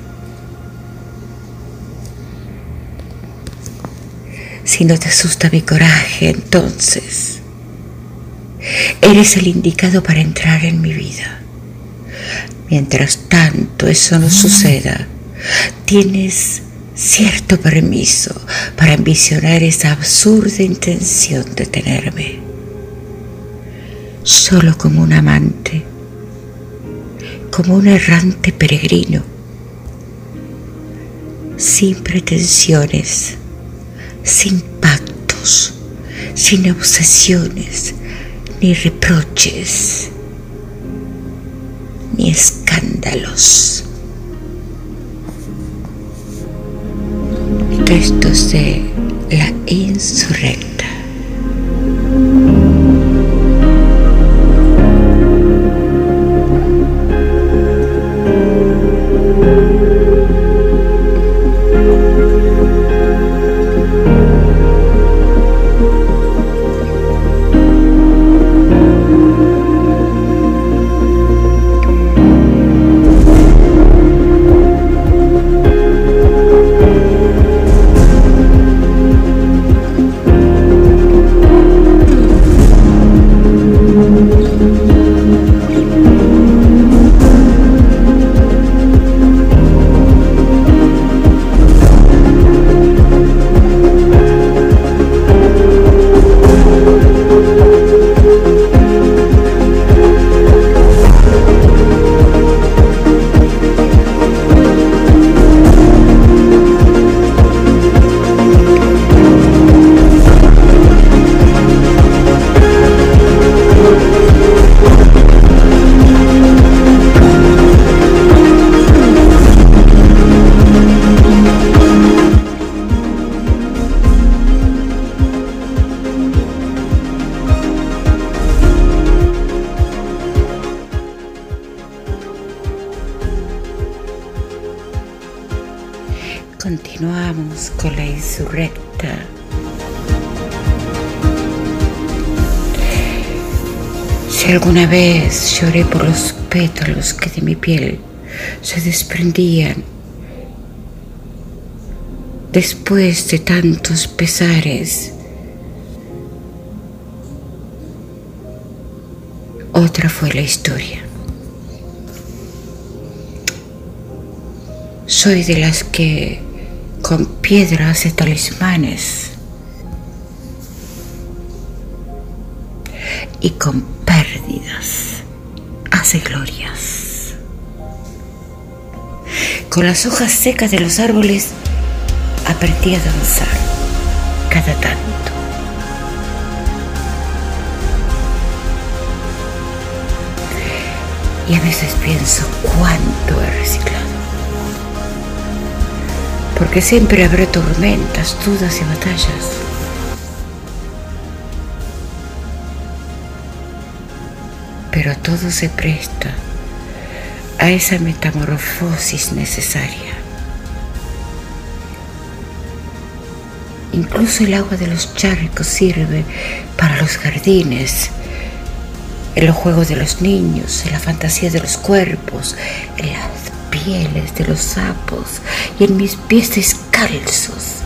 Si no te asusta mi coraje, entonces eres el indicado para entrar en mi vida. Mientras tanto eso no suceda, tienes cierto permiso para ambicionar esa absurda intención de tenerme. Solo como un amante, como un errante peregrino, sin pretensiones sin pactos, sin obsesiones, ni reproches, ni escándalos. Textos de la insurrecta. Una vez lloré por los pétalos que de mi piel se desprendían. Después de tantos pesares, otra fue la historia. Soy de las que con piedras y talismanes y con hace glorias. Con las hojas secas de los árboles aprendí a danzar cada tanto. Y a veces pienso cuánto he reciclado. Porque siempre habrá tormentas, dudas y batallas. Todo se presta a esa metamorfosis necesaria. Incluso el agua de los charcos sirve para los jardines, en los juegos de los niños, en la fantasía de los cuerpos, en las pieles de los sapos y en mis pies descalzos.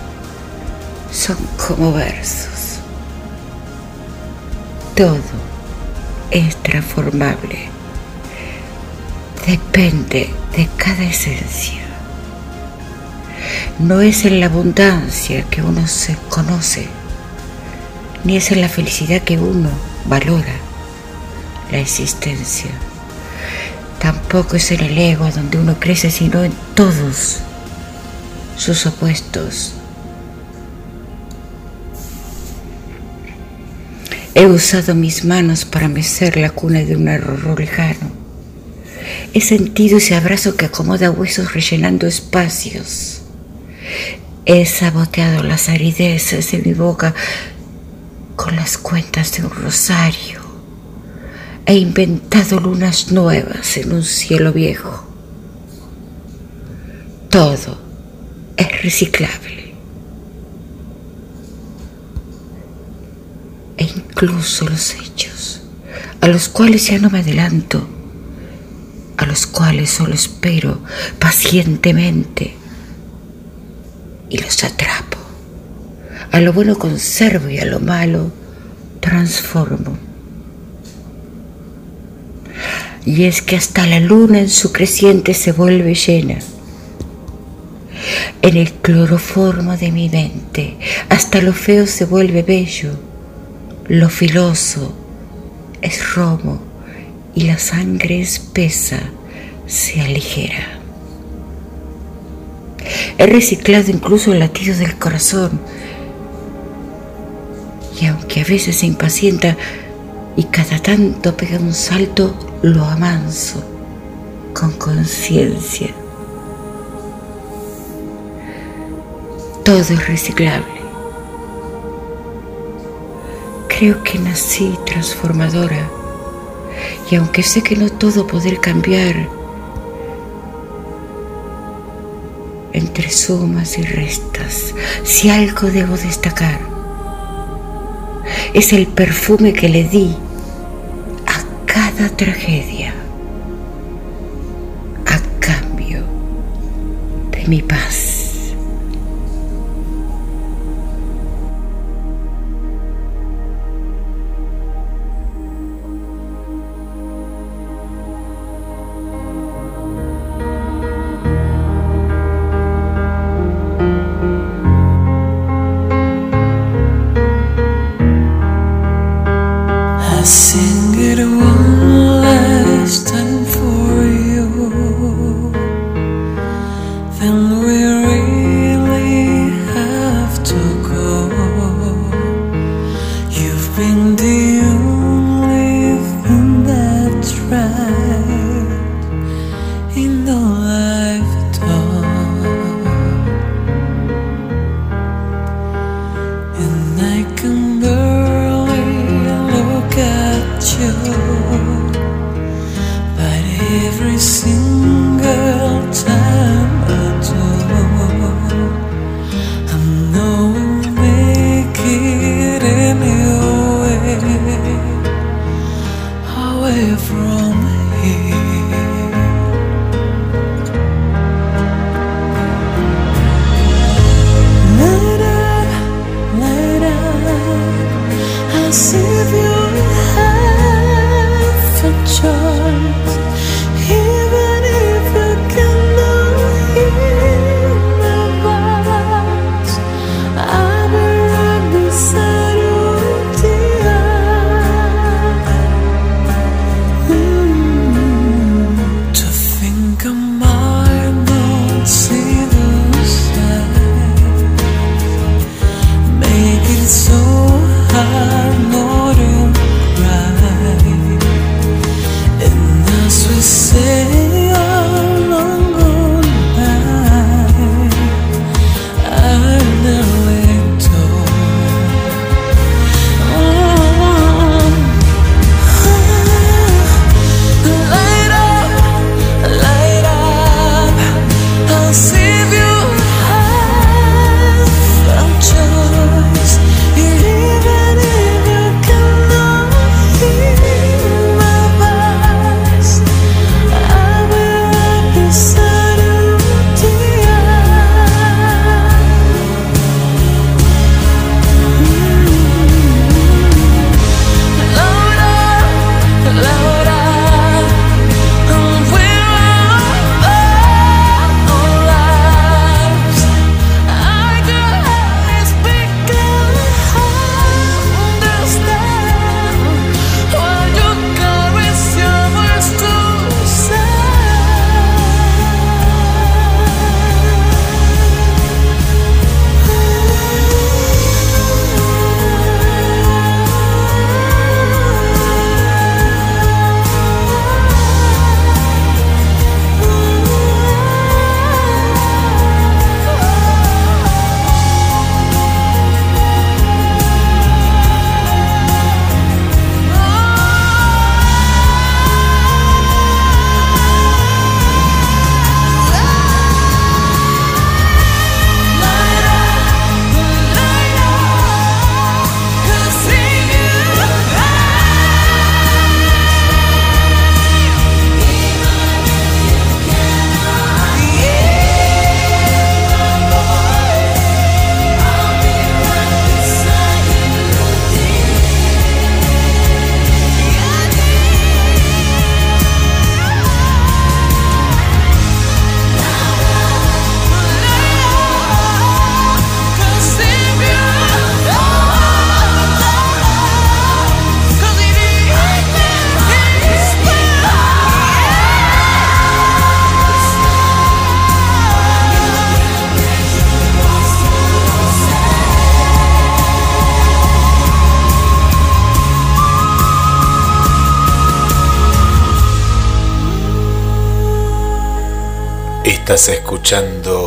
Son como versos. Todo es transformable. Depende de cada esencia. No es en la abundancia que uno se conoce, ni es en la felicidad que uno valora la existencia. Tampoco es en el ego donde uno crece, sino en todos sus opuestos. He usado mis manos para mecer la cuna de un error lejano. He sentido ese abrazo que acomoda huesos rellenando espacios. He saboteado las arideces de mi boca con las cuentas de un rosario. He inventado lunas nuevas en un cielo viejo. Todo es reciclable. E incluso los hechos, a los cuales ya no me adelanto, a los cuales solo espero pacientemente y los atrapo. A lo bueno conservo y a lo malo transformo. Y es que hasta la luna en su creciente se vuelve llena. En el cloroformo de mi mente, hasta lo feo se vuelve bello, lo filoso es romo y la sangre espesa se aligera. He reciclado incluso el latido del corazón. Y aunque a veces se impacienta y cada tanto pega un salto, lo amanso con conciencia. Todo es reciclable. Creo que nací transformadora y aunque sé que no todo podré cambiar, entre sumas y restas, si algo debo destacar, es el perfume que le di a cada tragedia a cambio de mi paz. Escuchando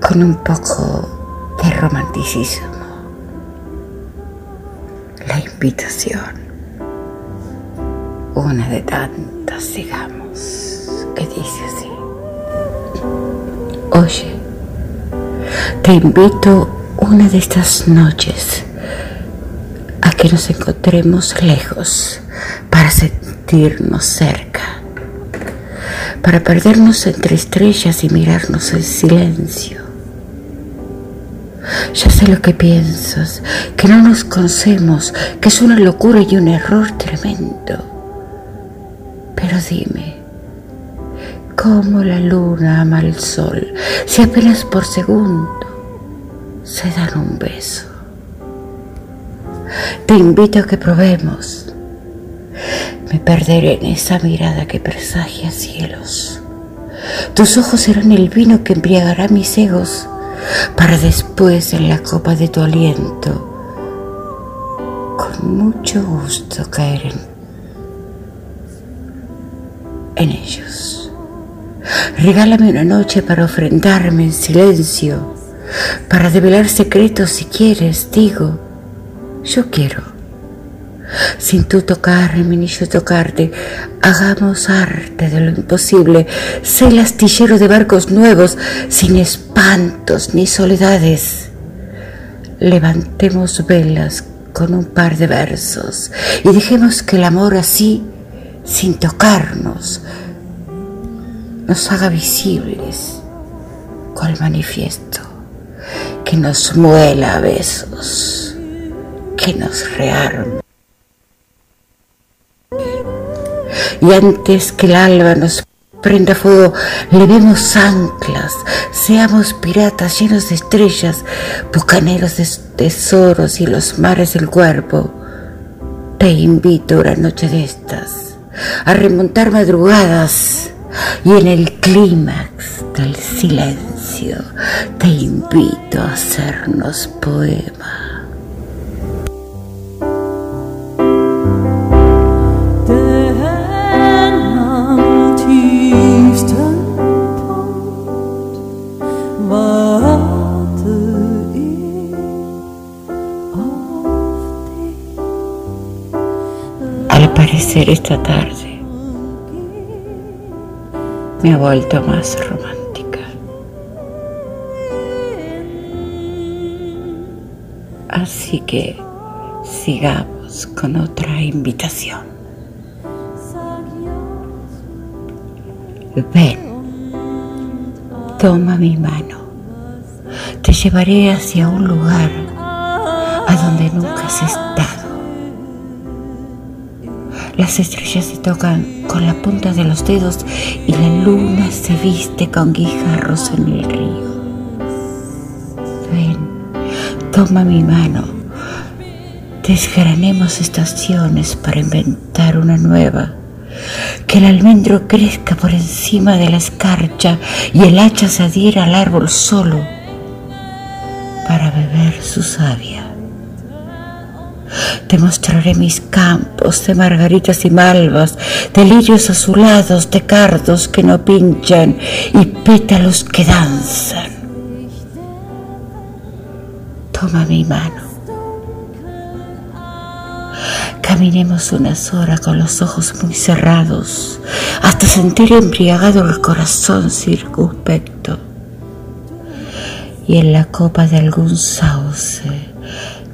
con un poco de romanticismo. La invitación, una de tantas, digamos, que dice así. Oye, te invito una de estas noches a que nos encontremos lejos para sentirnos cerca para perdernos entre estrellas y mirarnos en silencio. Ya sé lo que piensas, que no nos conocemos, que es una locura y un error tremendo. Pero dime, ¿cómo la luna ama al sol si apenas por segundo se dan un beso? Te invito a que probemos. Me perderé en esa mirada que presagia cielos. Tus ojos serán el vino que embriagará mis egos para después en la copa de tu aliento con mucho gusto caer en, en ellos. Regálame una noche para ofrendarme en silencio, para develar secretos si quieres, digo, yo quiero sin tú tocarme ni yo tocarte, hagamos arte de lo imposible. Sé el astillero de barcos nuevos, sin espantos ni soledades. Levantemos velas con un par de versos y dejemos que el amor así, sin tocarnos, nos haga visibles, cual manifiesto, que nos muela a besos, que nos rearme. Y antes que el alba nos prenda fuego, levemos anclas, seamos piratas llenos de estrellas, bucaneros de tesoros y los mares del cuerpo. Te invito una noche de estas a remontar madrugadas y en el clímax del silencio te invito a hacernos poema. Al parecer esta tarde me ha vuelto más romántica. Así que sigamos con otra invitación. Ven, toma mi mano, te llevaré hacia un lugar a donde nunca has estado. Las estrellas se tocan con la punta de los dedos y la luna se viste con guijarros en el río. Ven, toma mi mano. Desgranemos estaciones para inventar una nueva. Que el almendro crezca por encima de la escarcha y el hacha se adhiera al árbol solo para beber su savia. Te mostraré mis campos de margaritas y malvas, de lirios azulados, de cardos que no pinchan y pétalos que danzan. Toma mi mano. Caminemos unas horas con los ojos muy cerrados, hasta sentir embriagado el corazón circunspecto. Y en la copa de algún sauce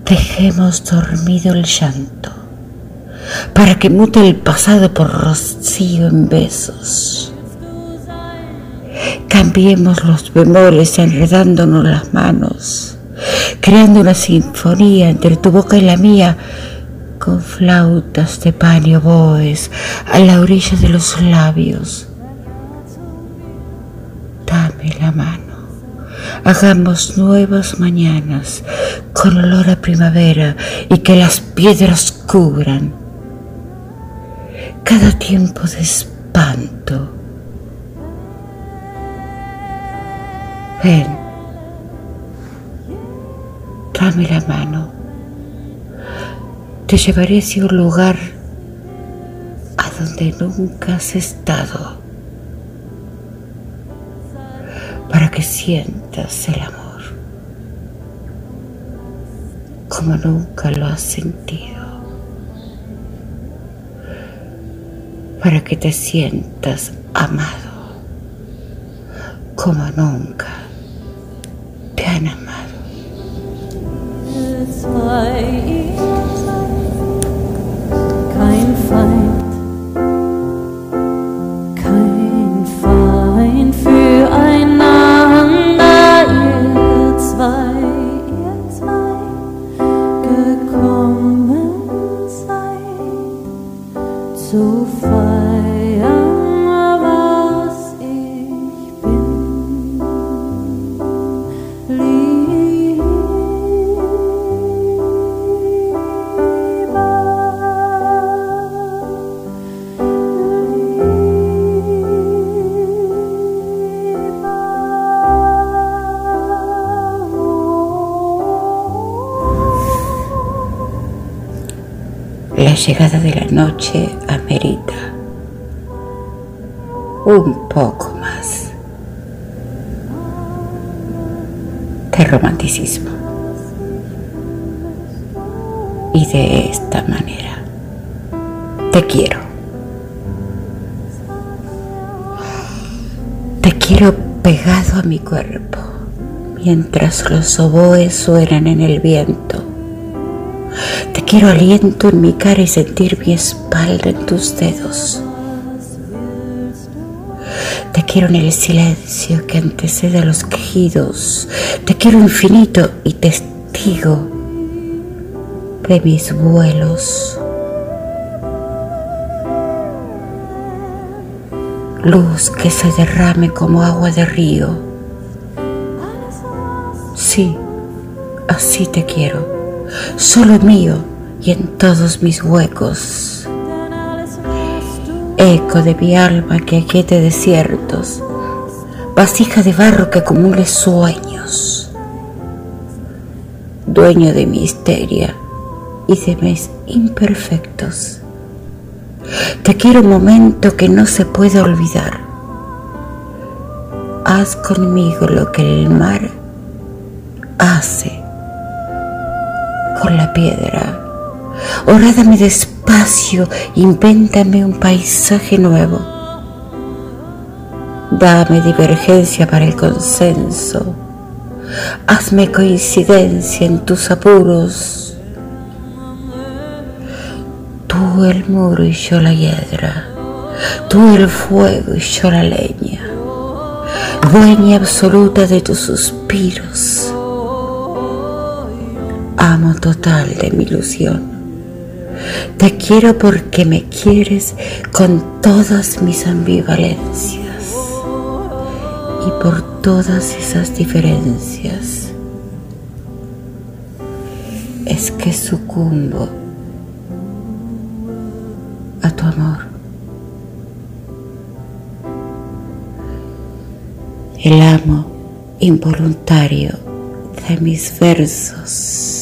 dejemos dormido el llanto, para que mute el pasado por rocío en besos. Cambiemos los bemoles enredándonos las manos, creando una sinfonía entre tu boca y la mía, con flautas de pan y oboes a la orilla de los labios. Dame la mano. Hagamos nuevas mañanas con olor a primavera y que las piedras cubran cada tiempo de espanto. Ven, dame la mano. Te llevaré hacia un lugar a donde nunca has estado. Para que sientas el amor como nunca lo has sentido, para que te sientas amado como nunca te han amado. Llegada de la noche amerita un poco más de romanticismo. Y de esta manera te quiero. Te quiero pegado a mi cuerpo mientras los oboes suenan en el viento. Te quiero aliento en mi cara y sentir mi espalda en tus dedos. Te quiero en el silencio que antecede a los quejidos. Te quiero infinito y testigo de mis vuelos. Luz que se derrame como agua de río. Sí, así te quiero solo mío y en todos mis huecos. Eco de mi alma que aquiete desiertos, vasija de barro que acumule sueños, dueño de mi histeria y de mis imperfectos. Te quiero un momento que no se puede olvidar. Haz conmigo lo que el mar hace la piedra. Orádame despacio, invéntame un paisaje nuevo. Dame divergencia para el consenso. Hazme coincidencia en tus apuros. Tú el muro y yo la hiedra. Tú el fuego y yo la leña. Dueña absoluta de tus suspiros total de mi ilusión. Te quiero porque me quieres con todas mis ambivalencias y por todas esas diferencias. Es que sucumbo a tu amor. El amo involuntario de mis versos.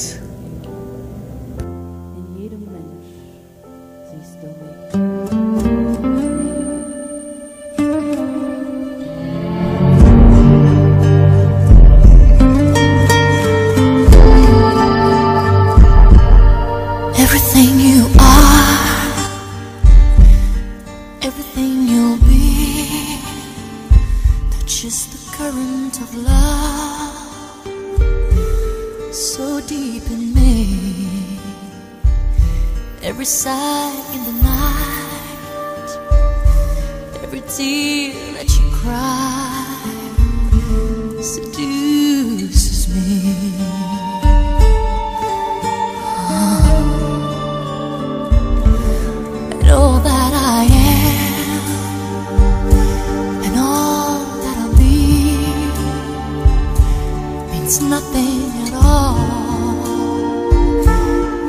Means nothing at all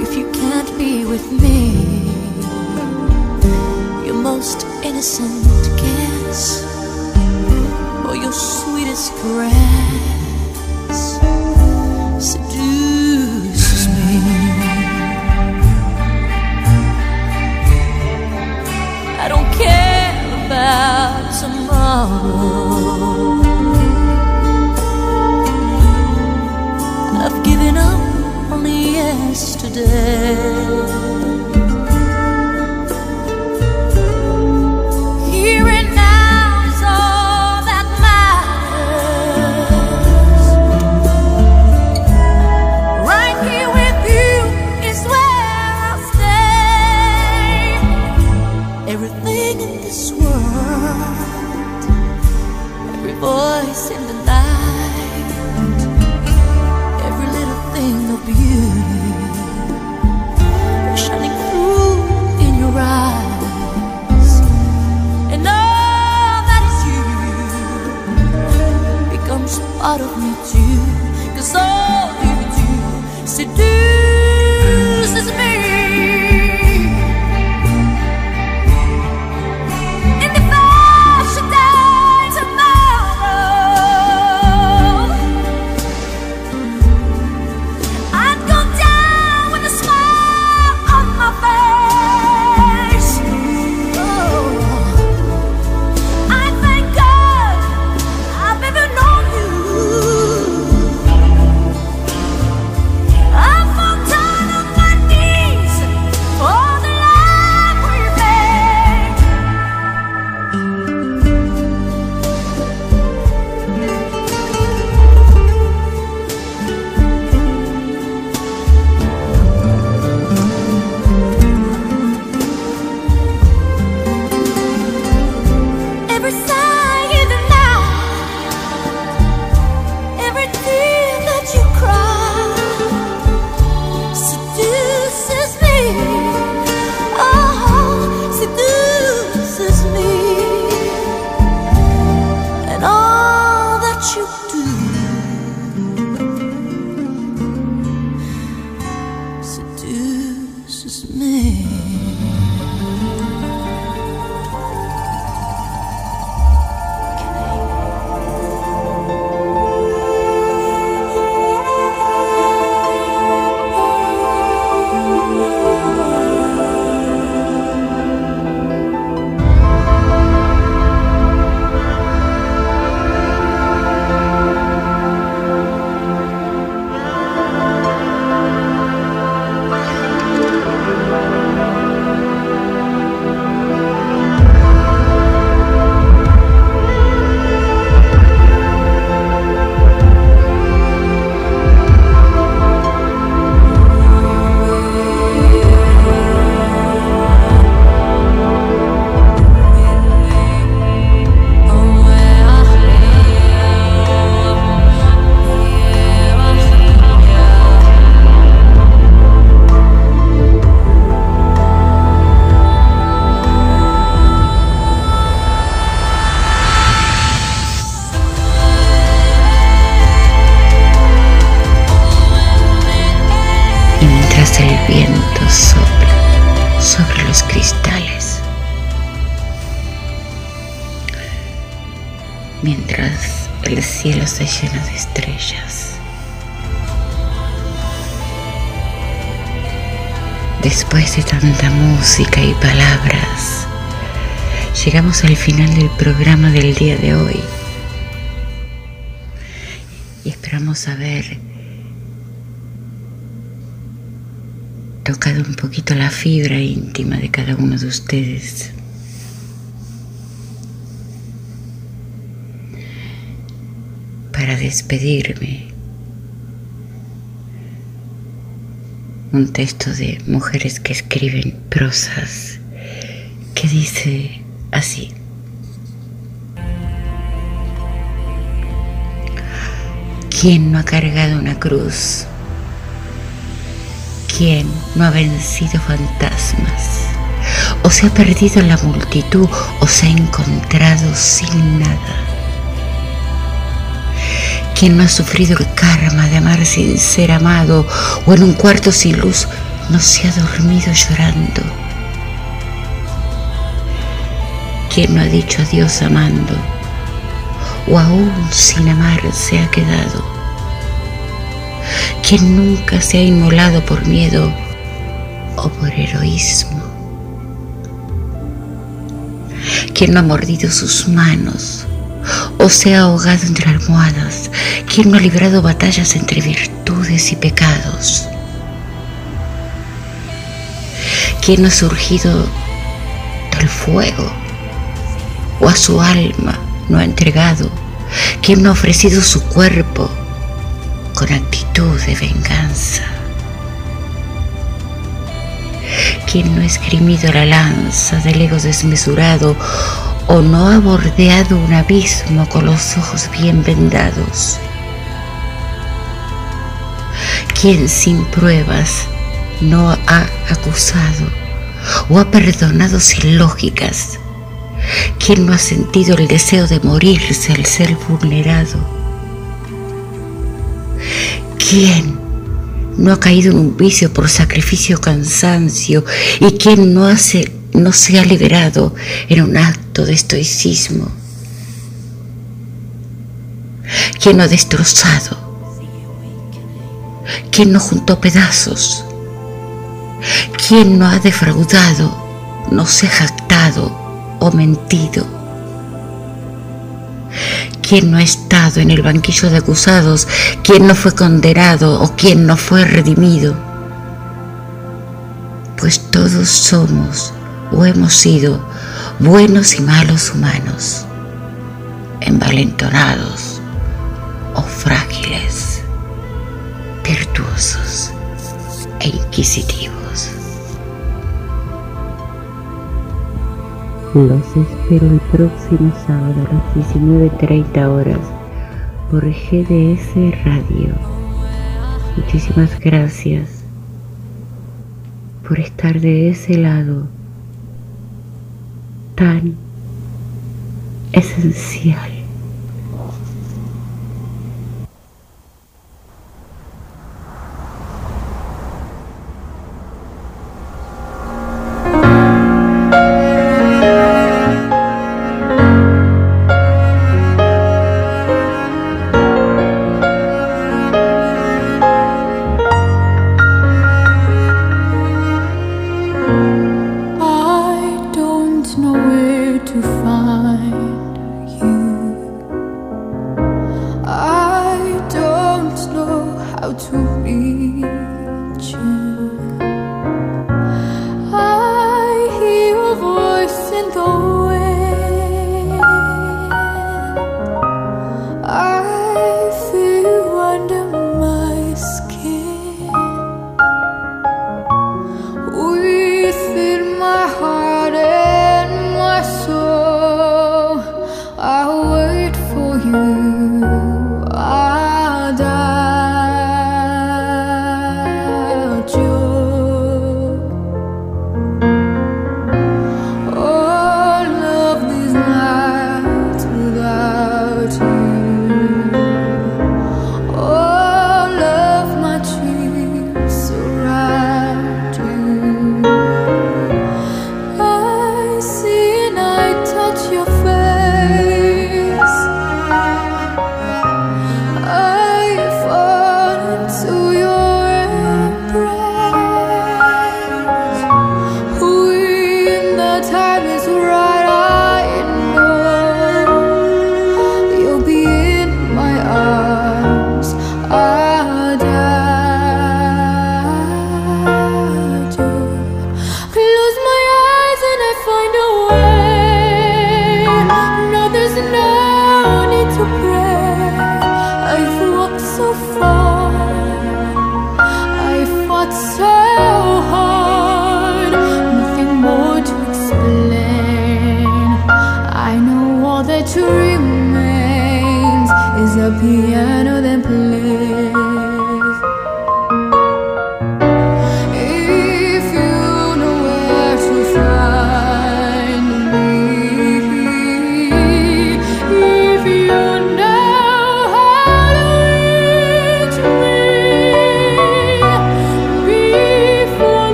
if you can't be with me. Your most innocent kiss, or your sweetest caress, seduces me. I don't care about tomorrow. day. Música y palabras, llegamos al final del programa del día de hoy y esperamos haber tocado un poquito la fibra íntima de cada uno de ustedes. Para despedirme, un texto de mujeres que escriben prosas que dice así. ¿Quién no ha cargado una cruz? ¿Quién no ha vencido fantasmas? O se ha perdido en la multitud o se ha encontrado sin nada. ¿Quién no ha sufrido el karma de amar sin ser amado o en un cuarto sin luz no se ha dormido llorando? ¿Quién no ha dicho adiós amando o aún sin amar se ha quedado? ¿Quién nunca se ha inmolado por miedo o por heroísmo? ¿Quién no ha mordido sus manos o se ha ahogado entre almohadas? ¿Quién no ha librado batallas entre virtudes y pecados? ¿Quién no ha surgido del fuego? ¿O a su alma no ha entregado? ¿Quién no ha ofrecido su cuerpo con actitud de venganza? ¿Quién no ha esgrimido la lanza del ego desmesurado o no ha bordeado un abismo con los ojos bien vendados? ¿Quién sin pruebas no ha acusado o ha perdonado sin lógicas? ¿Quién no ha sentido el deseo de morirse al ser vulnerado? ¿Quién no ha caído en un vicio por sacrificio o cansancio? ¿Y quién no, hace, no se ha liberado en un acto de estoicismo? ¿Quién no ha destrozado? ¿Quién no juntó pedazos? ¿Quién no ha defraudado, no se ha jactado o mentido? ¿Quién no ha estado en el banquillo de acusados? ¿Quién no fue condenado o quién no fue redimido? Pues todos somos o hemos sido buenos y malos humanos, envalentonados o frágiles, virtuosos e inquisitivos. Los espero el próximo sábado a las 19.30 horas por GDS Radio. Muchísimas gracias por estar de ese lado tan esencial.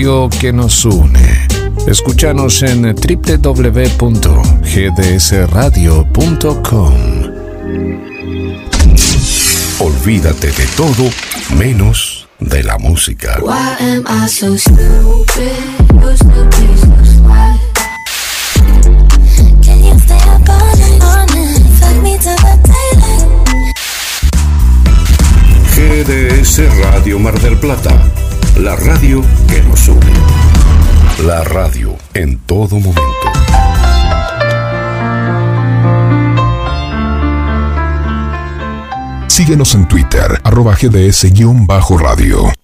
Radio que nos une. Escúchanos en www.gdsradio.com. Olvídate de todo menos de la música. GDS Radio Mar del Plata, la radio que nos une. La radio en todo momento. Síguenos en Twitter, arroba GDS-radio.